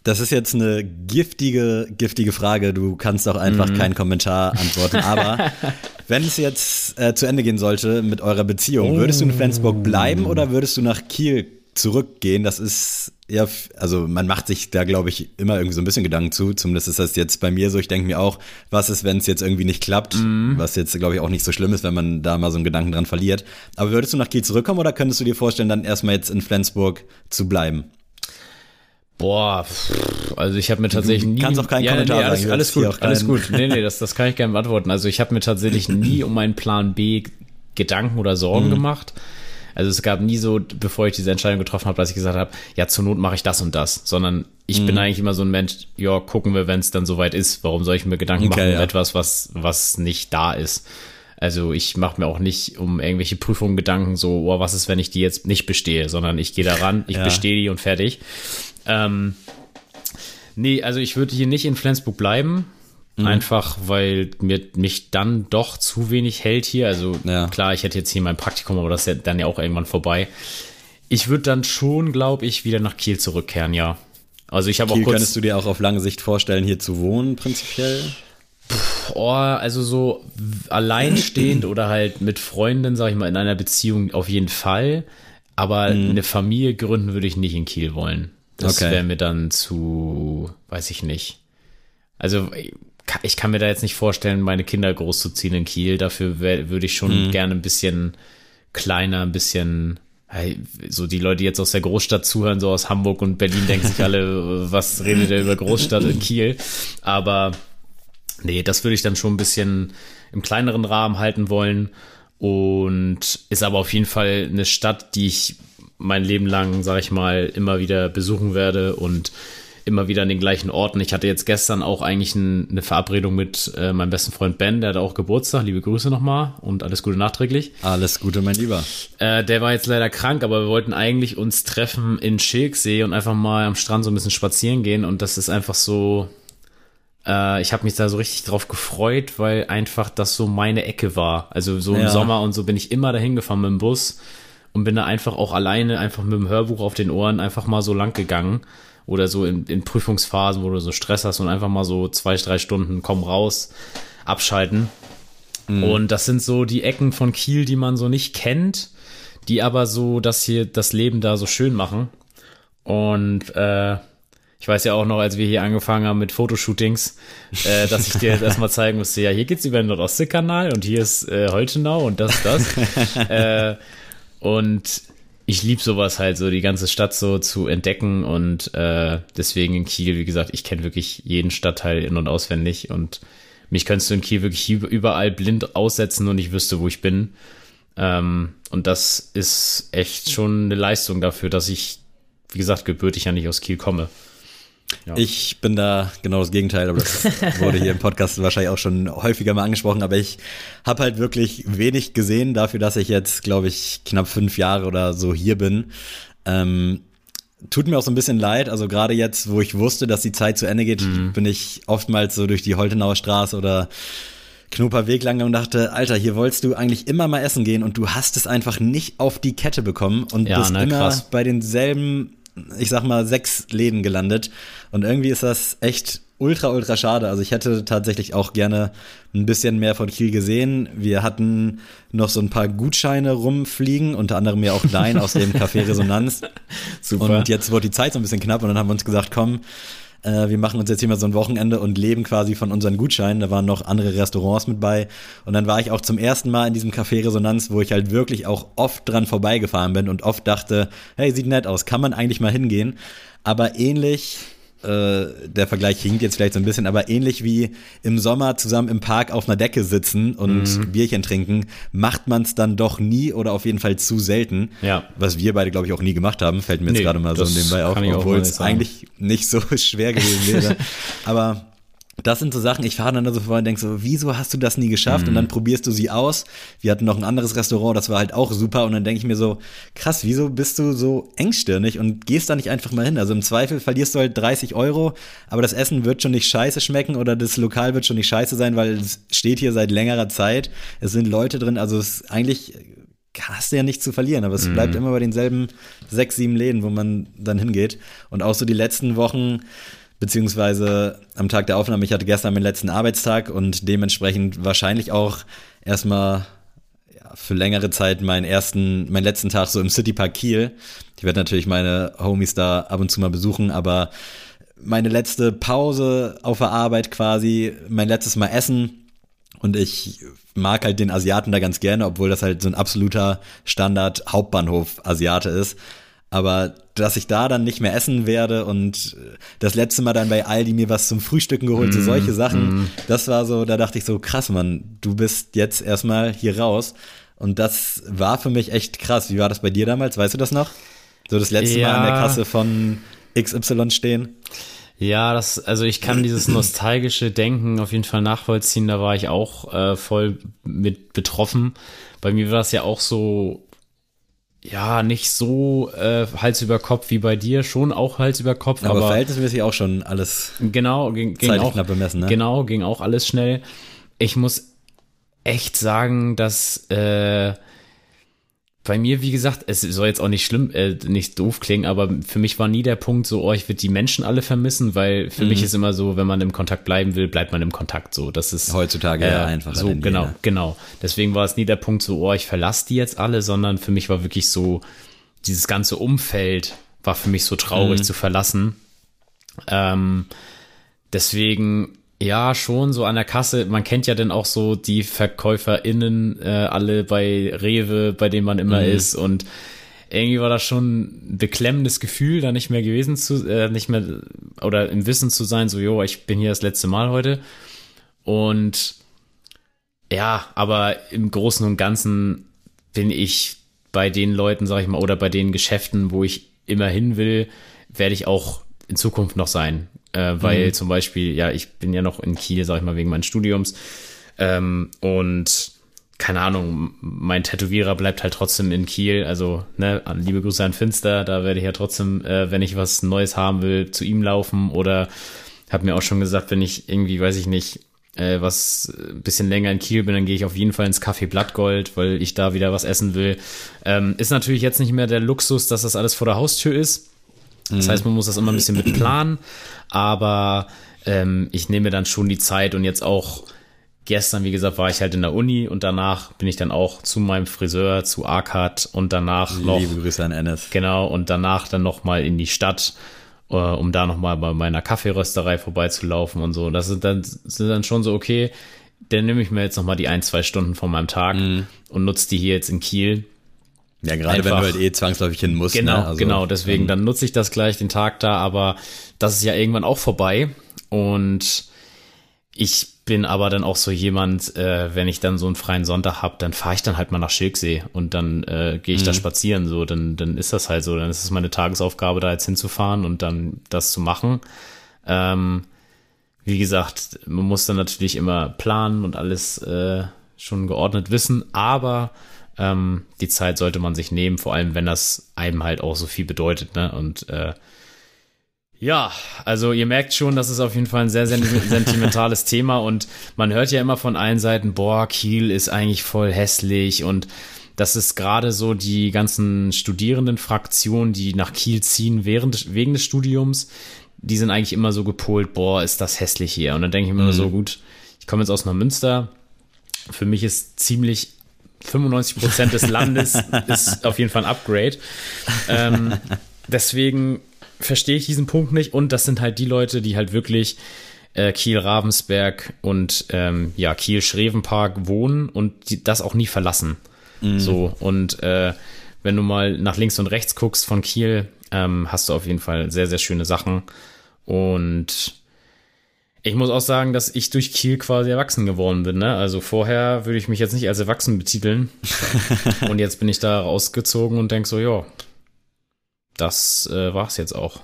Speaker 2: Das ist jetzt eine giftige, giftige Frage. Du kannst auch einfach mm. keinen Kommentar antworten. Aber <laughs> wenn es jetzt äh, zu Ende gehen sollte mit eurer Beziehung, würdest du in Flensburg bleiben oder würdest du nach Kiel zurückgehen, das ist ja, also man macht sich da, glaube ich, immer irgendwie so ein bisschen Gedanken zu. Zumindest ist das jetzt bei mir so. Ich denke mir auch, was ist, wenn es jetzt irgendwie nicht klappt? Mhm. Was jetzt, glaube ich, auch nicht so schlimm ist, wenn man da mal so einen Gedanken dran verliert. Aber würdest du nach Kiel zurückkommen oder könntest du dir vorstellen, dann erstmal jetzt in Flensburg zu bleiben?
Speaker 1: Boah, also ich habe mir tatsächlich nie.
Speaker 2: Kannst auch keinen ja, Kommentar
Speaker 1: nee, alles, sagen. Alles gut, alles gut. Nee, nee, das, das kann ich gerne beantworten. Also ich habe mir tatsächlich nie um meinen Plan B Gedanken oder Sorgen mhm. gemacht. Also es gab nie so, bevor ich diese Entscheidung getroffen habe, dass ich gesagt habe, ja, zur Not mache ich das und das, sondern ich mhm. bin eigentlich immer so ein Mensch, ja, gucken wir, wenn es dann soweit ist. Warum soll ich mir Gedanken okay, machen um ja. etwas, was, was nicht da ist? Also ich mache mir auch nicht um irgendwelche Prüfungen Gedanken, so, oh, was ist, wenn ich die jetzt nicht bestehe, sondern ich gehe daran, ich ja. bestehe die und fertig. Ähm, Nee, also ich würde hier nicht in Flensburg bleiben. Mhm. Einfach, weil mir, mich dann doch zu wenig hält hier. Also ja. klar, ich hätte jetzt hier mein Praktikum, aber das ist ja dann ja auch irgendwann vorbei. Ich würde dann schon, glaube ich, wieder nach Kiel zurückkehren, ja. Also ich habe auch
Speaker 2: kurz. Könntest du dir auch auf lange Sicht vorstellen, hier zu wohnen, prinzipiell?
Speaker 1: Oh, also so alleinstehend oder halt mit Freunden, sag ich mal, in einer Beziehung auf jeden Fall. Aber mhm. eine Familie gründen würde ich nicht in Kiel wollen. Das okay. wäre mir dann zu, weiß ich nicht. Also ich kann mir da jetzt nicht vorstellen, meine Kinder großzuziehen in Kiel. Dafür würde ich schon mhm. gerne ein bisschen kleiner, ein bisschen so die Leute, die jetzt aus der Großstadt zuhören, so aus Hamburg und Berlin, denken sich alle, <laughs> was redet er über Großstadt in Kiel? Aber nee, das würde ich dann schon ein bisschen im kleineren Rahmen halten wollen. Und ist aber auf jeden Fall eine Stadt, die ich mein Leben lang, sag ich mal, immer wieder besuchen werde und immer wieder an den gleichen Orten. Ich hatte jetzt gestern auch eigentlich ein, eine Verabredung mit äh, meinem besten Freund Ben, der hat auch Geburtstag. Liebe Grüße nochmal und alles Gute nachträglich.
Speaker 2: Alles Gute, mein Lieber.
Speaker 1: Äh, der war jetzt leider krank, aber wir wollten eigentlich uns treffen in Schilksee und einfach mal am Strand so ein bisschen spazieren gehen. Und das ist einfach so, äh, ich habe mich da so richtig drauf gefreut, weil einfach das so meine Ecke war. Also so im ja. Sommer und so bin ich immer dahin gefahren mit dem Bus und bin da einfach auch alleine, einfach mit dem Hörbuch auf den Ohren, einfach mal so lang gegangen oder so in, in Prüfungsphasen, wo du so Stress hast und einfach mal so zwei, drei Stunden komm raus, abschalten. Mhm. Und das sind so die Ecken von Kiel, die man so nicht kennt, die aber so das hier, das Leben da so schön machen. Und äh, ich weiß ja auch noch, als wir hier angefangen haben mit Fotoshootings, äh, dass ich dir <laughs> jetzt erstmal zeigen musste, ja, hier geht's über den Nordostseekanal und hier ist äh, Holtenau und das, das. <laughs> äh, und ich liebe sowas halt, so die ganze Stadt so zu entdecken und äh, deswegen in Kiel, wie gesagt, ich kenne wirklich jeden Stadtteil in- und auswendig und mich könntest du in Kiel wirklich überall blind aussetzen und ich wüsste, wo ich bin. Ähm, und das ist echt schon eine Leistung dafür, dass ich, wie gesagt, gebürtig ja nicht aus Kiel komme.
Speaker 2: Ja. Ich bin da genau das Gegenteil, aber das <laughs> wurde hier im Podcast wahrscheinlich auch schon häufiger mal angesprochen, aber ich habe halt wirklich wenig gesehen dafür, dass ich jetzt, glaube ich, knapp fünf Jahre oder so hier bin. Ähm, tut mir auch so ein bisschen leid, also gerade jetzt, wo ich wusste, dass die Zeit zu Ende geht, mhm. bin ich oftmals so durch die Holtenauer Straße oder Knoper Weg lang und dachte, Alter, hier wolltest du eigentlich immer mal essen gehen und du hast es einfach nicht auf die Kette bekommen und ja, bist ne, immer krass. bei denselben ich sag mal, sechs Läden gelandet. Und irgendwie ist das echt ultra, ultra schade. Also ich hätte tatsächlich auch gerne ein bisschen mehr von Kiel gesehen. Wir hatten noch so ein paar Gutscheine rumfliegen, unter anderem ja auch dein <laughs> aus dem Café Resonanz. Super. Und jetzt wurde die Zeit so ein bisschen knapp und dann haben wir uns gesagt, komm, äh, wir machen uns jetzt hier mal so ein Wochenende und leben quasi von unseren Gutscheinen. Da waren noch andere Restaurants mit bei. Und dann war ich auch zum ersten Mal in diesem Café Resonanz, wo ich halt wirklich auch oft dran vorbeigefahren bin und oft dachte, hey, sieht nett aus, kann man eigentlich mal hingehen. Aber ähnlich äh, der Vergleich hinkt jetzt vielleicht so ein bisschen, aber ähnlich wie im Sommer zusammen im Park auf einer Decke sitzen und mhm. Bierchen trinken, macht man es dann doch nie oder auf jeden Fall zu selten.
Speaker 1: Ja.
Speaker 2: Was wir beide, glaube ich, auch nie gemacht haben, fällt mir jetzt nee, gerade mal so nebenbei auf, obwohl es eigentlich nicht so <laughs> schwer gewesen wäre. aber das sind so Sachen, ich fahre dann so vor und denke so, wieso hast du das nie geschafft? Mhm. Und dann probierst du sie aus. Wir hatten noch ein anderes Restaurant, das war halt auch super. Und dann denke ich mir so, krass, wieso bist du so engstirnig und gehst da nicht einfach mal hin? Also im Zweifel verlierst du halt 30 Euro, aber das Essen wird schon nicht scheiße schmecken oder das Lokal wird schon nicht scheiße sein, weil es steht hier seit längerer Zeit. Es sind Leute drin, also es ist eigentlich hast du ja nichts zu verlieren, aber es mhm. bleibt immer bei denselben sechs, sieben Läden, wo man dann hingeht. Und auch so die letzten Wochen, beziehungsweise am Tag der Aufnahme, ich hatte gestern meinen letzten Arbeitstag und dementsprechend wahrscheinlich auch erstmal ja, für längere Zeit meinen ersten, meinen letzten Tag so im Citypark Kiel. Ich werde natürlich meine Homies da ab und zu mal besuchen, aber meine letzte Pause auf der Arbeit quasi, mein letztes Mal essen und ich mag halt den Asiaten da ganz gerne, obwohl das halt so ein absoluter Standard Hauptbahnhof Asiate ist. Aber dass ich da dann nicht mehr essen werde und das letzte Mal dann bei Aldi mir was zum Frühstücken geholt, mm, so solche Sachen, mm. das war so, da dachte ich so, krass, Mann, du bist jetzt erstmal hier raus. Und das war für mich echt krass. Wie war das bei dir damals? Weißt du das noch? So das letzte ja. Mal an der Kasse von XY stehen?
Speaker 1: Ja, das, also ich kann dieses nostalgische Denken auf jeden Fall nachvollziehen. Da war ich auch äh, voll mit betroffen. Bei mir war das ja auch so ja, nicht so äh, Hals über Kopf wie bei dir, schon auch Hals über Kopf.
Speaker 2: Aber, aber verhältnismäßig auch schon alles
Speaker 1: genau, ging, ging auch,
Speaker 2: knapp bemessen, ne?
Speaker 1: Genau, ging auch alles schnell. Ich muss echt sagen, dass äh, bei mir, wie gesagt, es soll jetzt auch nicht schlimm, äh, nicht doof klingen, aber für mich war nie der Punkt so, oh, ich würde die Menschen alle vermissen, weil für mhm. mich ist immer so, wenn man im Kontakt bleiben will, bleibt man im Kontakt so. Das ist
Speaker 2: heutzutage äh, ja einfach.
Speaker 1: So, genau, ne? genau. Deswegen war es nie der Punkt so, oh, ich verlasse die jetzt alle, sondern für mich war wirklich so, dieses ganze Umfeld war für mich so traurig mhm. zu verlassen. Ähm, deswegen ja, schon so an der Kasse. Man kennt ja dann auch so die VerkäuferInnen äh, alle bei Rewe, bei denen man immer mhm. ist und irgendwie war das schon ein beklemmendes Gefühl, da nicht mehr gewesen zu, äh, nicht mehr oder im Wissen zu sein, so, jo, ich bin hier das letzte Mal heute. Und ja, aber im Großen und Ganzen bin ich bei den Leuten, sag ich mal, oder bei den Geschäften, wo ich immer hin will, werde ich auch in Zukunft noch sein äh, weil mhm. zum Beispiel, ja, ich bin ja noch in Kiel, sag ich mal, wegen meines Studiums ähm, und keine Ahnung, mein Tätowierer bleibt halt trotzdem in Kiel, also ne, liebe Grüße an Finster, da werde ich ja trotzdem, äh, wenn ich was Neues haben will, zu ihm laufen oder habe mir auch schon gesagt, wenn ich irgendwie, weiß ich nicht, äh, was ein bisschen länger in Kiel bin, dann gehe ich auf jeden Fall ins Café Blattgold, weil ich da wieder was essen will. Ähm, ist natürlich jetzt nicht mehr der Luxus, dass das alles vor der Haustür ist. Das heißt, man muss das immer ein bisschen mit planen, aber ähm, ich nehme dann schon die Zeit und jetzt auch gestern, wie gesagt, war ich halt in der Uni und danach bin ich dann auch zu meinem Friseur, zu Arcad und danach
Speaker 2: Liebe noch. Liebe Grüße an Ennis.
Speaker 1: Genau, und danach dann nochmal in die Stadt, äh, um da nochmal bei meiner Kaffeerösterei vorbeizulaufen und so. Das sind dann, sind dann schon so, okay, dann nehme ich mir jetzt nochmal die ein, zwei Stunden von meinem Tag mhm. und nutze die hier jetzt in Kiel
Speaker 2: ja, gerade Einfach, wenn du halt eh zwangsläufig hin musst.
Speaker 1: Genau,
Speaker 2: ne?
Speaker 1: also, genau. Deswegen, dann nutze ich das gleich den Tag da, aber das ist ja irgendwann auch vorbei. Und ich bin aber dann auch so jemand, äh, wenn ich dann so einen freien Sonntag hab, dann fahre ich dann halt mal nach Schilksee und dann äh, gehe ich mhm. da spazieren. So, dann, dann ist das halt so. Dann ist es meine Tagesaufgabe, da jetzt hinzufahren und dann das zu machen. Ähm, wie gesagt, man muss dann natürlich immer planen und alles äh, schon geordnet wissen, aber ähm, die Zeit sollte man sich nehmen, vor allem wenn das einem halt auch so viel bedeutet. Ne? Und äh, ja, also ihr merkt schon, das ist auf jeden Fall ein sehr, sehr <laughs> sentimentales Thema und man hört ja immer von allen Seiten, boah, Kiel ist eigentlich voll hässlich und das ist gerade so die ganzen Studierendenfraktionen, die nach Kiel ziehen während, wegen des Studiums, die sind eigentlich immer so gepolt, boah, ist das hässlich hier. Und dann denke ich mir mhm. so, gut, ich komme jetzt aus Neumünster. Für mich ist ziemlich 95 Prozent des Landes ist auf jeden Fall ein Upgrade. Ähm, deswegen verstehe ich diesen Punkt nicht. Und das sind halt die Leute, die halt wirklich äh, Kiel-Ravensberg und ähm, ja, Kiel-Schrevenpark wohnen und die, das auch nie verlassen. Mhm. So, und äh, wenn du mal nach links und rechts guckst von Kiel, ähm, hast du auf jeden Fall sehr, sehr schöne Sachen. Und ich muss auch sagen, dass ich durch Kiel quasi erwachsen geworden bin. Ne? Also vorher würde ich mich jetzt nicht als erwachsen betiteln. <laughs> und jetzt bin ich da rausgezogen und denke so, ja, das äh, es jetzt auch.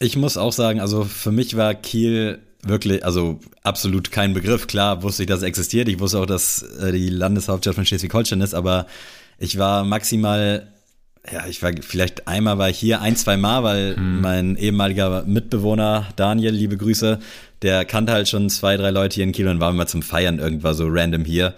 Speaker 2: Ich muss auch sagen, also für mich war Kiel wirklich, also absolut kein Begriff. Klar wusste ich, dass es existiert. Ich wusste auch, dass äh, die Landeshauptstadt von Schleswig-Holstein ist, aber ich war maximal ja, ich war vielleicht einmal war ich hier, ein, zwei Mal, weil hm. mein ehemaliger Mitbewohner Daniel, liebe Grüße, der kannte halt schon zwei, drei Leute hier in Kiel und war immer zum Feiern irgendwann so random hier.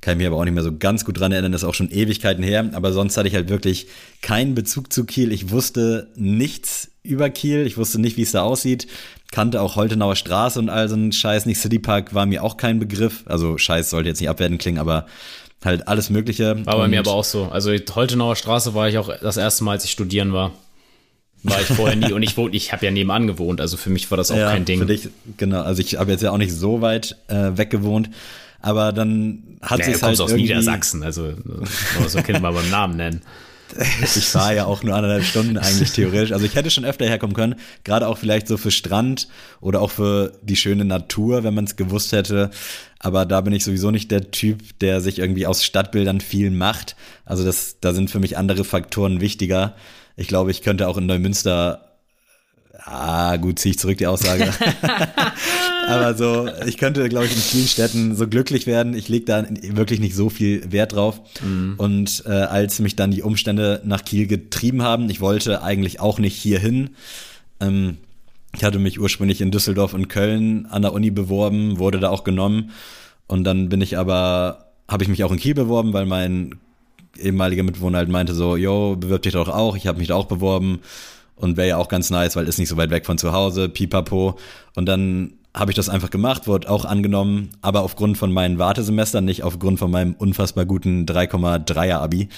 Speaker 2: Kann ich mich aber auch nicht mehr so ganz gut dran erinnern, das ist auch schon Ewigkeiten her. Aber sonst hatte ich halt wirklich keinen Bezug zu Kiel. Ich wusste nichts über Kiel. Ich wusste nicht, wie es da aussieht. Kannte auch Holtenauer Straße und all so ein Scheiß. Nicht Citypark war mir auch kein Begriff. Also Scheiß sollte jetzt nicht abwerten klingen, aber halt alles Mögliche.
Speaker 1: War bei mir aber auch so. Also Holtenauer Straße war ich auch das erste Mal, als ich studieren war. War ich vorher nie und ich wohne, ich habe ja nebenan gewohnt, also für mich war das auch ja, kein Ding. Für dich,
Speaker 2: genau, also ich habe jetzt ja auch nicht so weit äh, weg gewohnt, aber dann hat naja, sich halt
Speaker 1: aus
Speaker 2: irgendwie
Speaker 1: Niedersachsen, also so können wir beim Namen nennen. <laughs>
Speaker 2: Ich fahre ja auch nur anderthalb Stunden eigentlich <laughs> theoretisch. Also ich hätte schon öfter herkommen können, gerade auch vielleicht so für Strand oder auch für die schöne Natur, wenn man es gewusst hätte. Aber da bin ich sowieso nicht der Typ, der sich irgendwie aus Stadtbildern viel macht. Also das, da sind für mich andere Faktoren wichtiger. Ich glaube, ich könnte auch in Neumünster ah, gut, ziehe ich zurück die Aussage. <laughs> Aber so, ich könnte, glaube ich, in vielen Städten so glücklich werden. Ich lege da wirklich nicht so viel Wert drauf. Mhm. Und äh, als mich dann die Umstände nach Kiel getrieben haben, ich wollte eigentlich auch nicht hierhin. Ähm, ich hatte mich ursprünglich in Düsseldorf und Köln an der Uni beworben, wurde da auch genommen. Und dann bin ich aber, habe ich mich auch in Kiel beworben, weil mein ehemaliger Mitbewohner halt meinte so, yo, bewirb dich doch auch. Ich habe mich da auch beworben und wäre ja auch ganz nice, weil ist nicht so weit weg von zu Hause, pipapo. Und dann habe ich das einfach gemacht, wurde auch angenommen, aber aufgrund von meinen Wartesemestern, nicht aufgrund von meinem unfassbar guten 3,3er Abi.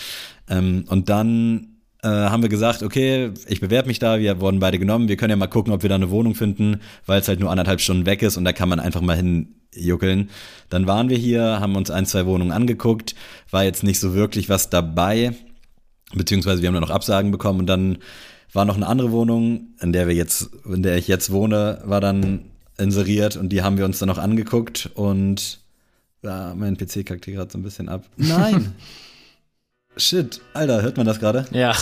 Speaker 2: Ähm, und dann äh, haben wir gesagt, okay, ich bewerbe mich da, wir wurden beide genommen, wir können ja mal gucken, ob wir da eine Wohnung finden, weil es halt nur anderthalb Stunden weg ist und da kann man einfach mal hinjuckeln. Dann waren wir hier, haben uns ein, zwei Wohnungen angeguckt, war jetzt nicht so wirklich was dabei, beziehungsweise wir haben dann noch Absagen bekommen und dann war noch eine andere Wohnung, in der wir jetzt, in der ich jetzt wohne, war dann inseriert und die haben wir uns dann noch angeguckt und ja, mein PC kackt hier gerade so ein bisschen ab. Nein! <laughs> Shit, Alter, hört man das gerade?
Speaker 1: Ja. <laughs>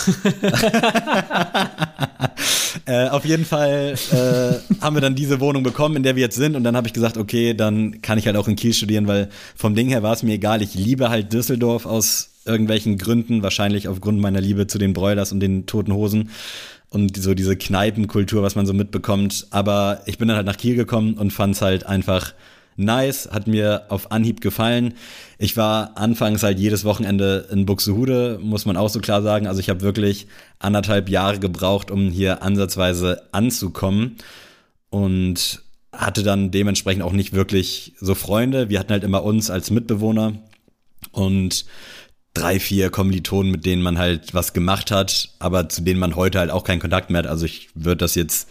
Speaker 2: äh, auf jeden Fall äh, haben wir dann diese Wohnung bekommen, in der wir jetzt sind. Und dann habe ich gesagt, okay, dann kann ich halt auch in Kiel studieren, weil vom Ding her war es mir egal. Ich liebe halt Düsseldorf aus irgendwelchen Gründen, wahrscheinlich aufgrund meiner Liebe zu den Broilers und den Toten Hosen und so diese Kneipenkultur, was man so mitbekommt. Aber ich bin dann halt nach Kiel gekommen und fand es halt einfach nice, hat mir auf Anhieb gefallen. Ich war anfangs halt jedes Wochenende in Buxtehude, muss man auch so klar sagen. Also ich habe wirklich anderthalb Jahre gebraucht, um hier ansatzweise anzukommen und hatte dann dementsprechend auch nicht wirklich so Freunde. Wir hatten halt immer uns als Mitbewohner und drei, vier Kommilitonen, mit denen man halt was gemacht hat, aber zu denen man heute halt auch keinen Kontakt mehr hat. Also ich würde das jetzt,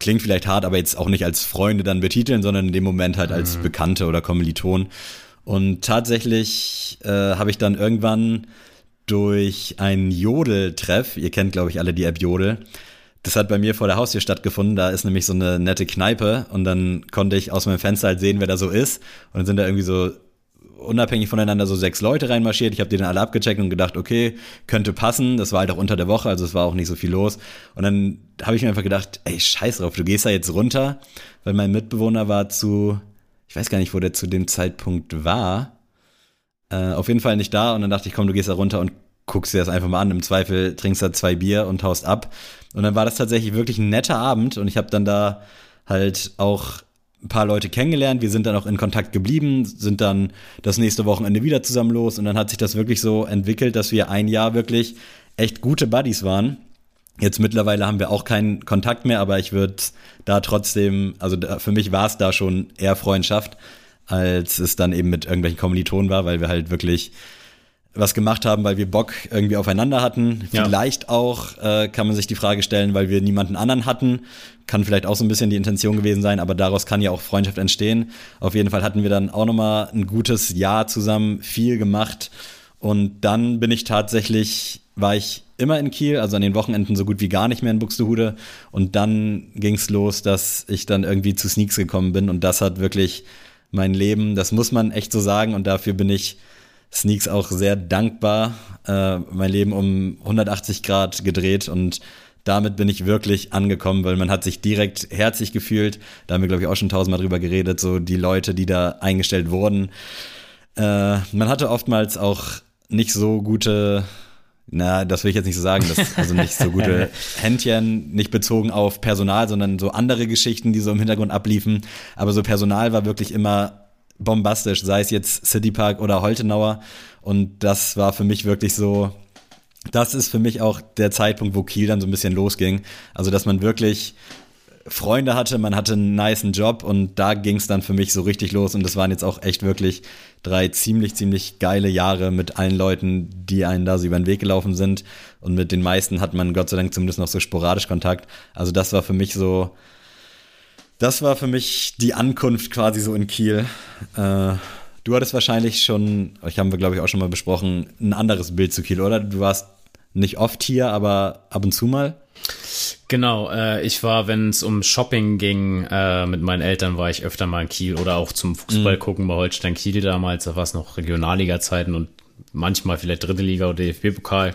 Speaker 2: klingt vielleicht hart, aber jetzt auch nicht als Freunde dann betiteln, sondern in dem Moment halt als mhm. Bekannte oder Kommilitonen. Und tatsächlich äh, habe ich dann irgendwann durch einen Jodel-Treff, ihr kennt glaube ich alle die App Jodel, das hat bei mir vor der Haustür stattgefunden. Da ist nämlich so eine nette Kneipe und dann konnte ich aus meinem Fenster halt sehen, wer da so ist. Und dann sind da irgendwie so unabhängig voneinander so sechs Leute reinmarschiert. Ich habe die dann alle abgecheckt und gedacht, okay, könnte passen. Das war halt auch unter der Woche, also es war auch nicht so viel los. Und dann habe ich mir einfach gedacht, ey, scheiß drauf, du gehst da jetzt runter, weil mein Mitbewohner war zu, ich weiß gar nicht, wo der zu dem Zeitpunkt war. Äh, auf jeden Fall nicht da. Und dann dachte ich, komm, du gehst da runter und guckst dir das einfach mal an. Im Zweifel trinkst da zwei Bier und haust ab. Und dann war das tatsächlich wirklich ein netter Abend und ich habe dann da halt auch ein paar Leute kennengelernt, wir sind dann auch in Kontakt geblieben, sind dann das nächste Wochenende wieder zusammen los und dann hat sich das wirklich so entwickelt, dass wir ein Jahr wirklich echt gute Buddies waren. Jetzt mittlerweile haben wir auch keinen Kontakt mehr, aber ich würde da trotzdem, also da, für mich war es da schon eher Freundschaft, als es dann eben mit irgendwelchen Kommilitonen war, weil wir halt wirklich was gemacht haben, weil wir Bock irgendwie aufeinander hatten. Ja. Vielleicht auch äh, kann man sich die Frage stellen, weil wir niemanden anderen hatten. Kann vielleicht auch so ein bisschen die Intention gewesen sein, aber daraus kann ja auch Freundschaft entstehen. Auf jeden Fall hatten wir dann auch nochmal ein gutes Jahr zusammen, viel gemacht. Und dann bin ich tatsächlich, war ich immer in Kiel, also an den Wochenenden so gut wie gar nicht mehr in Buxtehude. Und dann ging's los, dass ich dann irgendwie zu Sneaks gekommen bin. Und das hat wirklich mein Leben, das muss man echt so sagen. Und dafür bin ich Sneaks auch sehr dankbar. Äh, mein Leben um 180 Grad gedreht und damit bin ich wirklich angekommen, weil man hat sich direkt herzlich gefühlt. Da haben wir, glaube ich, auch schon tausendmal drüber geredet, so die Leute, die da eingestellt wurden. Äh, man hatte oftmals auch nicht so gute, na, das will ich jetzt nicht so sagen, das, also nicht so gute <laughs> Händchen, nicht bezogen auf Personal, sondern so andere Geschichten, die so im Hintergrund abliefen. Aber so Personal war wirklich immer bombastisch, sei es jetzt City Park oder Holtenauer. Und das war für mich wirklich so, das ist für mich auch der Zeitpunkt, wo Kiel dann so ein bisschen losging. Also, dass man wirklich Freunde hatte, man hatte einen niceen Job und da ging es dann für mich so richtig los. Und das waren jetzt auch echt wirklich drei ziemlich, ziemlich geile Jahre mit allen Leuten, die einen da so über den Weg gelaufen sind. Und mit den meisten hat man Gott sei Dank zumindest noch so sporadisch Kontakt. Also das war für mich so, das war für mich die Ankunft quasi so in Kiel. Äh, du hattest wahrscheinlich schon, ich haben wir glaube ich auch schon mal besprochen, ein anderes Bild zu Kiel, oder? Du warst nicht oft hier, aber ab und zu mal.
Speaker 1: Genau, äh, ich war, wenn es um Shopping ging, äh, mit meinen Eltern war ich öfter mal in Kiel oder auch zum Fußball mhm. gucken bei Holstein Kiel damals, da war es noch Regionalliga-Zeiten und manchmal vielleicht dritte Liga oder DFB-Pokal.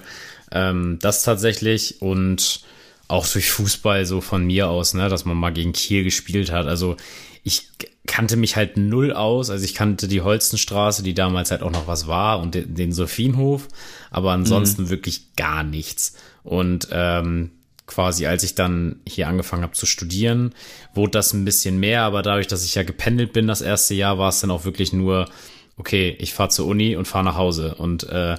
Speaker 1: Ähm, das tatsächlich und auch durch Fußball so von mir aus, ne, dass man mal gegen Kiel gespielt hat. Also ich kannte mich halt null aus. Also ich kannte die Holstenstraße, die damals halt auch noch was war, und den, den Sophienhof, aber ansonsten mhm. wirklich gar nichts. Und ähm, quasi, als ich dann hier angefangen habe zu studieren, wurde das ein bisschen mehr, aber dadurch, dass ich ja gependelt bin das erste Jahr, war es dann auch wirklich nur, okay, ich fahre zur Uni und fahre nach Hause. Und äh,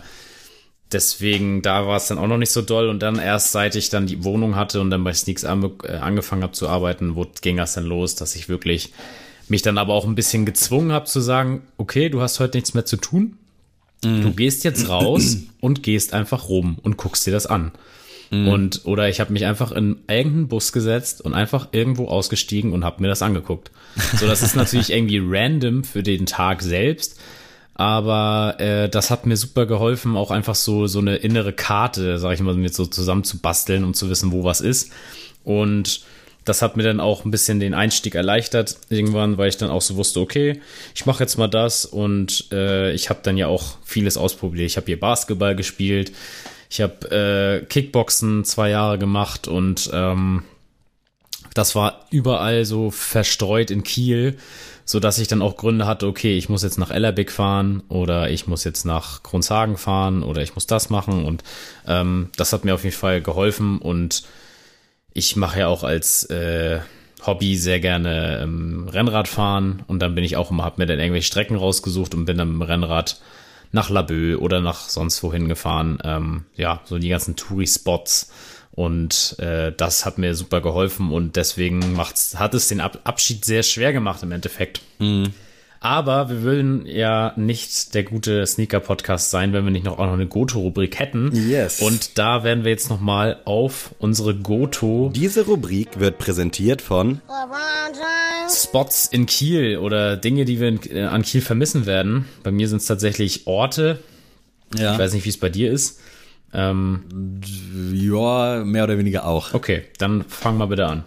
Speaker 1: deswegen, da war es dann auch noch nicht so doll. Und dann erst seit ich dann die Wohnung hatte und dann bei Sneaks an, äh, angefangen habe zu arbeiten, wo ging das dann los, dass ich wirklich mich dann aber auch ein bisschen gezwungen habe zu sagen, okay, du hast heute nichts mehr zu tun. Mhm. Du gehst jetzt raus <clears throat> und gehst einfach rum und guckst dir das an. Mhm. Und oder ich habe mich einfach in irgendeinen Bus gesetzt und einfach irgendwo ausgestiegen und habe mir das angeguckt. So, das ist <laughs> natürlich irgendwie random für den Tag selbst, aber äh, das hat mir super geholfen, auch einfach so so eine innere Karte, sag ich mal, mit so zusammen zu basteln, um zu wissen, wo was ist. Und das hat mir dann auch ein bisschen den Einstieg erleichtert irgendwann, weil ich dann auch so wusste, okay, ich mache jetzt mal das und äh, ich habe dann ja auch vieles ausprobiert. Ich habe hier Basketball gespielt, ich habe äh, Kickboxen zwei Jahre gemacht und ähm, das war überall so verstreut in Kiel, so dass ich dann auch Gründe hatte, okay, ich muss jetzt nach Ellerbeck fahren oder ich muss jetzt nach Kronshagen fahren oder ich muss das machen und ähm, das hat mir auf jeden Fall geholfen und ich mache ja auch als äh, Hobby sehr gerne ähm, Rennrad fahren und dann bin ich auch immer, hab mir dann irgendwelche Strecken rausgesucht und bin dann mit dem Rennrad nach Laboe oder nach sonst wohin gefahren. Ähm, ja, so die ganzen Touri-Spots. Und äh, das hat mir super geholfen und deswegen macht's, hat es den Ab Abschied sehr schwer gemacht im Endeffekt. Mhm. Aber wir würden ja nicht der gute Sneaker-Podcast sein, wenn wir nicht noch auch noch eine Goto-Rubrik hätten.
Speaker 2: Yes.
Speaker 1: Und da werden wir jetzt noch mal auf unsere Goto.
Speaker 2: Diese Rubrik wird präsentiert von
Speaker 1: Spots in Kiel oder Dinge, die wir in, äh, an Kiel vermissen werden. Bei mir sind es tatsächlich Orte. Ja. Ich weiß nicht, wie es bei dir ist.
Speaker 2: Ähm, ja, mehr oder weniger auch.
Speaker 1: Okay, dann fang mal bitte an.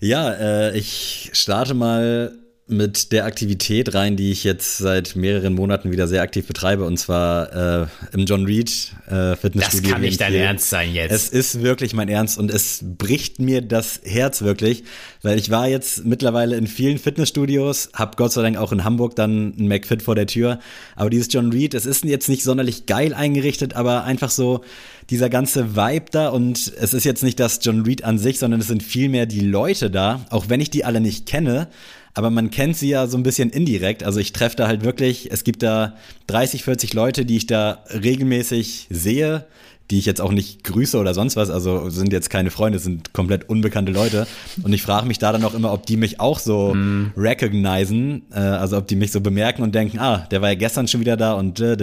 Speaker 2: Ja, äh, ich starte mal mit der Aktivität rein, die ich jetzt seit mehreren Monaten wieder sehr aktiv betreibe, und zwar äh, im John Reed äh, Fitnessstudio.
Speaker 1: Das kann nicht dein Ernst sein jetzt.
Speaker 2: Es ist wirklich mein Ernst und es bricht mir das Herz wirklich, weil ich war jetzt mittlerweile in vielen Fitnessstudios, hab Gott sei Dank auch in Hamburg dann ein McFit vor der Tür, aber dieses John Reed, es ist jetzt nicht sonderlich geil eingerichtet, aber einfach so dieser ganze Vibe da und es ist jetzt nicht das John Reed an sich, sondern es sind vielmehr die Leute da, auch wenn ich die alle nicht kenne, aber man kennt sie ja so ein bisschen indirekt. Also ich treffe da halt wirklich, es gibt da 30, 40 Leute, die ich da regelmäßig sehe, die ich jetzt auch nicht grüße oder sonst was, also sind jetzt keine Freunde, sind komplett unbekannte Leute. Und ich frage mich da dann auch immer, ob die mich auch so mm. recognizen, äh, also ob die mich so bemerken und denken, ah, der war ja gestern schon wieder da und äh,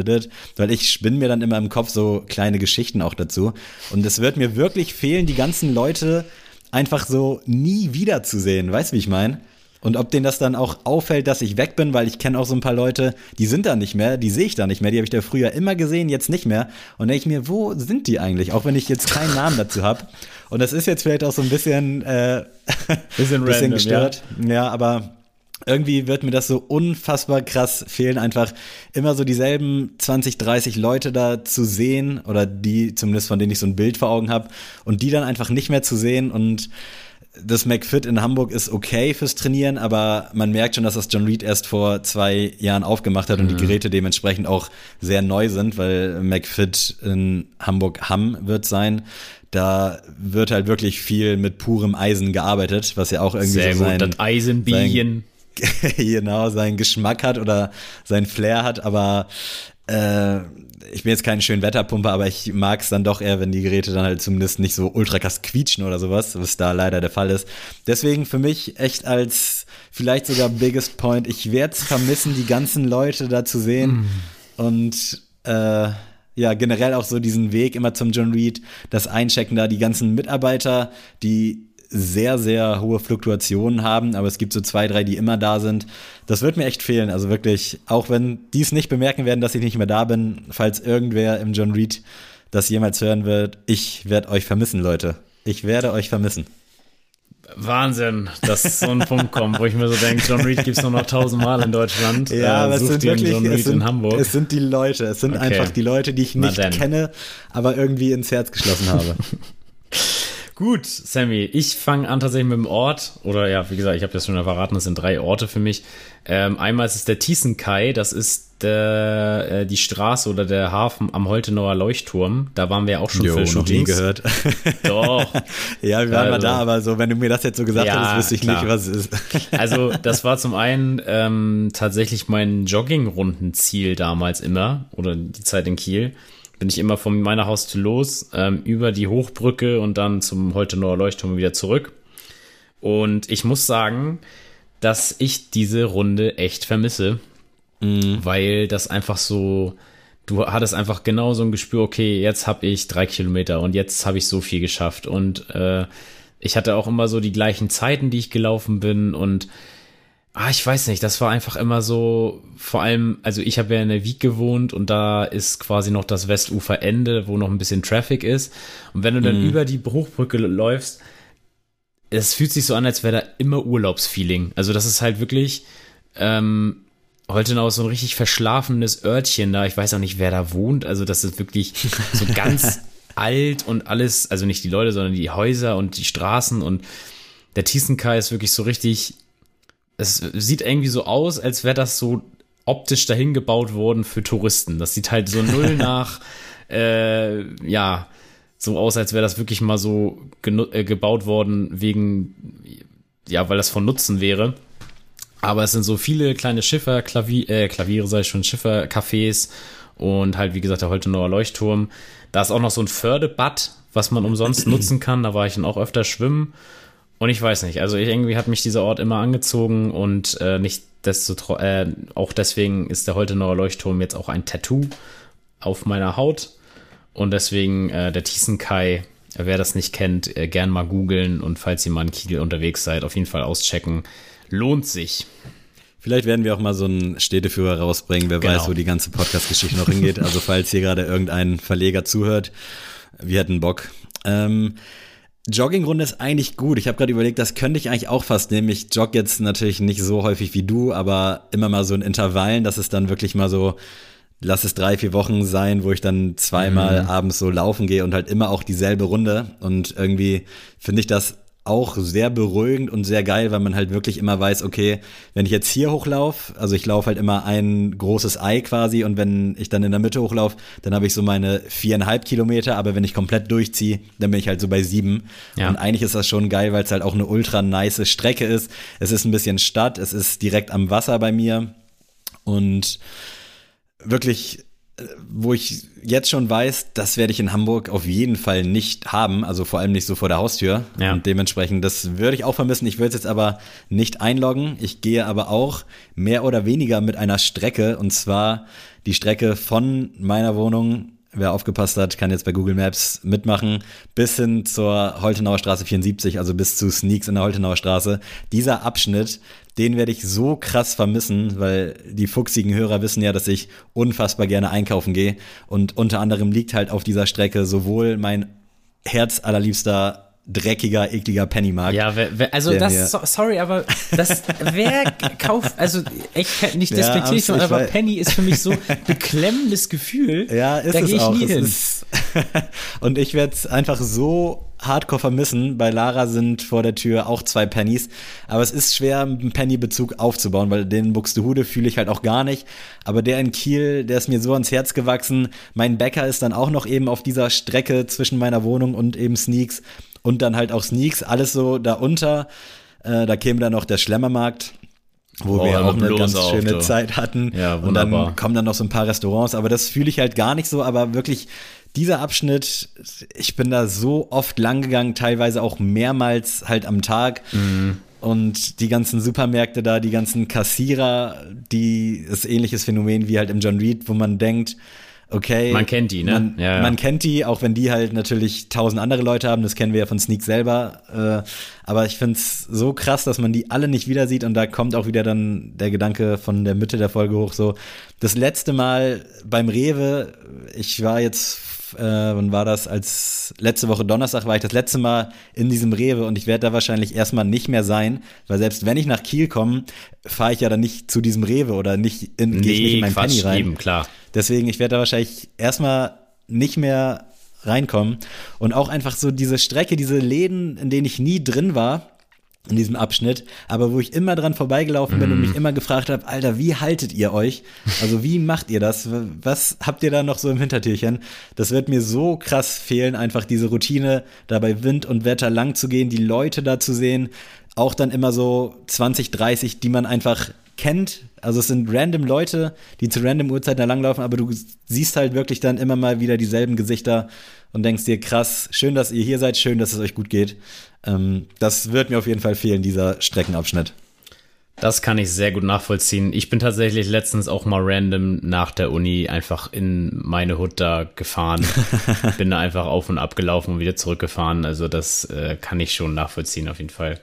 Speaker 2: weil ich spinne mir dann immer im Kopf so kleine Geschichten auch dazu. Und es wird mir wirklich fehlen, die ganzen Leute einfach so nie wiederzusehen. Weißt du, wie ich meine? Und ob denen das dann auch auffällt, dass ich weg bin, weil ich kenne auch so ein paar Leute, die sind da nicht mehr, die sehe ich da nicht mehr, die habe ich da früher immer gesehen, jetzt nicht mehr. Und denke ich mir, wo sind die eigentlich? Auch wenn ich jetzt keinen Namen dazu habe. Und das ist jetzt vielleicht auch so ein bisschen, äh, <laughs> bisschen, <laughs> bisschen random, gestört. Ja. ja, aber irgendwie wird mir das so unfassbar krass fehlen, einfach immer so dieselben 20, 30 Leute da zu sehen oder die zumindest von denen ich so ein Bild vor Augen habe und die dann einfach nicht mehr zu sehen und das McFit in Hamburg ist okay fürs Trainieren, aber man merkt schon, dass das John Reed erst vor zwei Jahren aufgemacht hat mhm. und die mhm. Geräte dementsprechend auch sehr neu sind, weil McFit in Hamburg Hamm wird sein. Da wird halt wirklich viel mit purem Eisen gearbeitet, was ja auch irgendwie sehr so sein,
Speaker 1: gut, das Eisenbienen.
Speaker 2: Sein, <laughs> genau, seinen Geschmack hat oder sein Flair hat, aber äh, ich bin jetzt kein schön Wetterpumper, aber ich mag es dann doch eher, wenn die Geräte dann halt zumindest nicht so ultra krass quietschen oder sowas, was da leider der Fall ist. Deswegen für mich echt als vielleicht sogar biggest point, ich werde es vermissen, die ganzen Leute da zu sehen mm. und äh, ja, generell auch so diesen Weg immer zum John Reed, das Einchecken da, die ganzen Mitarbeiter, die sehr, sehr hohe Fluktuationen haben, aber es gibt so zwei, drei, die immer da sind. Das wird mir echt fehlen. Also wirklich, auch wenn die es nicht bemerken werden, dass ich nicht mehr da bin, falls irgendwer im John Reed das jemals hören wird, ich werde euch vermissen, Leute. Ich werde euch vermissen.
Speaker 1: Wahnsinn, dass so ein Punkt kommt, wo ich mir so denke, John Reed gibt es nur noch tausendmal in Deutschland.
Speaker 2: Ja, äh, aber es sind wirklich, es sind, in Hamburg. Es sind die Leute, es sind okay. einfach die Leute, die ich nicht kenne, aber irgendwie ins Herz geschlossen habe. <laughs>
Speaker 1: Gut, Sammy, ich fange an tatsächlich mit dem Ort. Oder ja, wie gesagt, ich habe das schon verraten, das sind drei Orte für mich. Ähm, einmal ist es der Thiesenkai, das ist der, äh, die Straße oder der Hafen am Holtenauer Leuchtturm. Da waren wir auch schon
Speaker 2: jo,
Speaker 1: für
Speaker 2: noch nie gehört. <laughs>
Speaker 1: Doch.
Speaker 2: ja, wir waren also, mal da, aber so, wenn du mir das jetzt so gesagt ja, hättest, wüsste ich klar. nicht, was es ist. <laughs>
Speaker 1: also, das war zum einen ähm, tatsächlich mein Joggingrundenziel damals immer, oder die Zeit in Kiel bin ich immer von meiner Haustür los, ähm, über die Hochbrücke und dann zum Holtenauer Leuchtturm wieder zurück. Und ich muss sagen, dass ich diese Runde echt vermisse, mhm. weil das einfach so, du hattest einfach genau so ein Gespür, okay, jetzt habe ich drei Kilometer und jetzt habe ich so viel geschafft. Und äh, ich hatte auch immer so die gleichen Zeiten, die ich gelaufen bin und Ah, ich weiß nicht, das war einfach immer so, vor allem, also ich habe ja in der Wieg gewohnt und da ist quasi noch das Westuferende, wo noch ein bisschen Traffic ist. Und wenn du dann mhm. über die Hochbrücke läufst, es fühlt sich so an, als wäre da immer Urlaubsfeeling. Also das ist halt wirklich, ähm, Holtenau ist so ein richtig verschlafenes Örtchen da. Ich weiß auch nicht, wer da wohnt. Also das ist wirklich so <laughs> ganz alt und alles, also nicht die Leute, sondern die Häuser und die Straßen und der Thiesenkai ist wirklich so richtig es sieht irgendwie so aus, als wäre das so optisch dahin gebaut worden für Touristen. Das sieht halt so null <laughs> nach, äh, ja, so aus, als wäre das wirklich mal so äh, gebaut worden wegen, ja, weil das von Nutzen wäre. Aber es sind so viele kleine Schiffer, Klavier, äh, Klaviere, sei schon, Schiffer, Cafés und halt, wie gesagt, der Holtenauer Leuchtturm. Da ist auch noch so ein Fördebad, was man umsonst <clears throat> nutzen kann. Da war ich dann auch öfter schwimmen. Und ich weiß nicht, also irgendwie hat mich dieser Ort immer angezogen und äh, nicht desto, äh, auch deswegen ist der Holtenauer Leuchtturm jetzt auch ein Tattoo auf meiner Haut. Und deswegen äh, der Thiesenkai, wer das nicht kennt, äh, gern mal googeln und falls ihr mal in Kiel unterwegs seid, auf jeden Fall auschecken. Lohnt sich.
Speaker 2: Vielleicht werden wir auch mal so einen Städteführer rausbringen, wer genau. weiß, wo die ganze Podcast-Geschichte noch hingeht. Also falls hier gerade irgendein Verleger zuhört, wir hätten Bock. Ähm, Joggingrunde ist eigentlich gut. Ich habe gerade überlegt, das könnte ich eigentlich auch fast nehmen. Ich jogge jetzt natürlich nicht so häufig wie du, aber immer mal so in Intervallen, dass es dann wirklich mal so, lass es drei, vier Wochen sein, wo ich dann zweimal mhm. abends so laufen gehe und halt immer auch dieselbe Runde. Und irgendwie finde ich das auch sehr beruhigend und sehr geil, weil man halt wirklich immer weiß, okay, wenn ich jetzt hier hochlaufe, also ich laufe halt immer ein großes Ei quasi und wenn ich dann in der Mitte hochlaufe, dann habe ich so meine viereinhalb Kilometer, aber wenn ich komplett durchziehe, dann bin ich halt so bei sieben. Ja. Und eigentlich ist das schon geil, weil es halt auch eine ultra nice Strecke ist. Es ist ein bisschen Stadt, es ist direkt am Wasser bei mir und wirklich wo ich jetzt schon weiß, das werde ich in Hamburg auf jeden Fall nicht haben, also vor allem nicht so vor der Haustür. Ja. Und dementsprechend, das würde ich auch vermissen. Ich würde es jetzt aber nicht einloggen. Ich gehe aber auch mehr oder weniger mit einer Strecke und zwar die Strecke von meiner Wohnung wer aufgepasst hat, kann jetzt bei Google Maps mitmachen, bis hin zur Holtenauer Straße 74, also bis zu Sneaks in der Holtenauer Straße. Dieser Abschnitt, den werde ich so krass vermissen, weil die fuchsigen Hörer wissen ja, dass ich unfassbar gerne einkaufen gehe. Und unter anderem liegt halt auf dieser Strecke sowohl mein herzallerliebster dreckiger, ekliger Pennymarkt.
Speaker 1: Ja, wer, wer, also das, so, sorry, aber das, wer kauft, also echt nicht despektierlich, ja, aber Penny ist für mich so beklemmendes Gefühl.
Speaker 2: Ja, ist da es auch. Ich nie hin. <laughs> und ich werde es einfach so hardcore vermissen. Bei Lara sind vor der Tür auch zwei Pennys. Aber es ist schwer, einen Penny-Bezug aufzubauen, weil den Buxtehude fühle ich halt auch gar nicht. Aber der in Kiel, der ist mir so ans Herz gewachsen. Mein Bäcker ist dann auch noch eben auf dieser Strecke zwischen meiner Wohnung und eben Sneaks und dann halt auch Sneaks, alles so da unter. Äh, da käme dann noch der Schlemmermarkt wo oh, wir auch eine ganz schöne auf, Zeit hatten. Ja, wunderbar. Und dann kommen dann noch so ein paar Restaurants, aber das fühle ich halt gar nicht so, aber wirklich dieser Abschnitt, ich bin da so oft lang gegangen, teilweise auch mehrmals halt am Tag. Mhm. Und die ganzen Supermärkte da, die ganzen Kassierer, die ist ähnliches Phänomen wie halt im John Reed, wo man denkt, okay.
Speaker 1: Man kennt die, ne?
Speaker 2: Man, ja, ja. man kennt die, auch wenn die halt natürlich tausend andere Leute haben, das kennen wir ja von Sneak selber. Äh, aber ich find's so krass, dass man die alle nicht wieder sieht und da kommt auch wieder dann der Gedanke von der Mitte der Folge hoch, so das letzte Mal beim Rewe, ich war jetzt äh, wann war das? Als letzte Woche Donnerstag war ich das letzte Mal in diesem Rewe und ich werde da wahrscheinlich erstmal nicht mehr sein, weil selbst wenn ich nach Kiel komme, fahre ich ja dann nicht zu diesem Rewe oder nicht in, nee, gehe ich nicht in mein Quatsch, Penny rein. Eben,
Speaker 1: klar.
Speaker 2: Deswegen, ich werde da wahrscheinlich erstmal nicht mehr reinkommen. Und auch einfach so diese Strecke, diese Läden, in denen ich nie drin war, in diesem Abschnitt, aber wo ich immer dran vorbeigelaufen bin mm. und mich mhm. immer gefragt habe, Alter, wie haltet ihr euch? Also wie macht ihr das? Was habt ihr da noch so im Hintertürchen? Das wird mir so krass fehlen, einfach diese Routine, da bei Wind und Wetter lang zu gehen, die Leute da zu sehen, auch dann immer so 20, 30, die man einfach kennt. Also es sind random Leute, die zu random Uhrzeiten da langlaufen, aber du siehst halt wirklich dann immer mal wieder dieselben Gesichter und denkst dir, krass, schön, dass ihr hier seid, schön, dass es euch gut geht. Ähm, das wird mir auf jeden Fall fehlen, dieser Streckenabschnitt.
Speaker 1: Das kann ich sehr gut nachvollziehen. Ich bin tatsächlich letztens auch mal random nach der Uni einfach in meine Hut da gefahren. <laughs> bin da einfach auf und ab gelaufen und wieder zurückgefahren. Also das äh, kann ich schon nachvollziehen auf jeden Fall.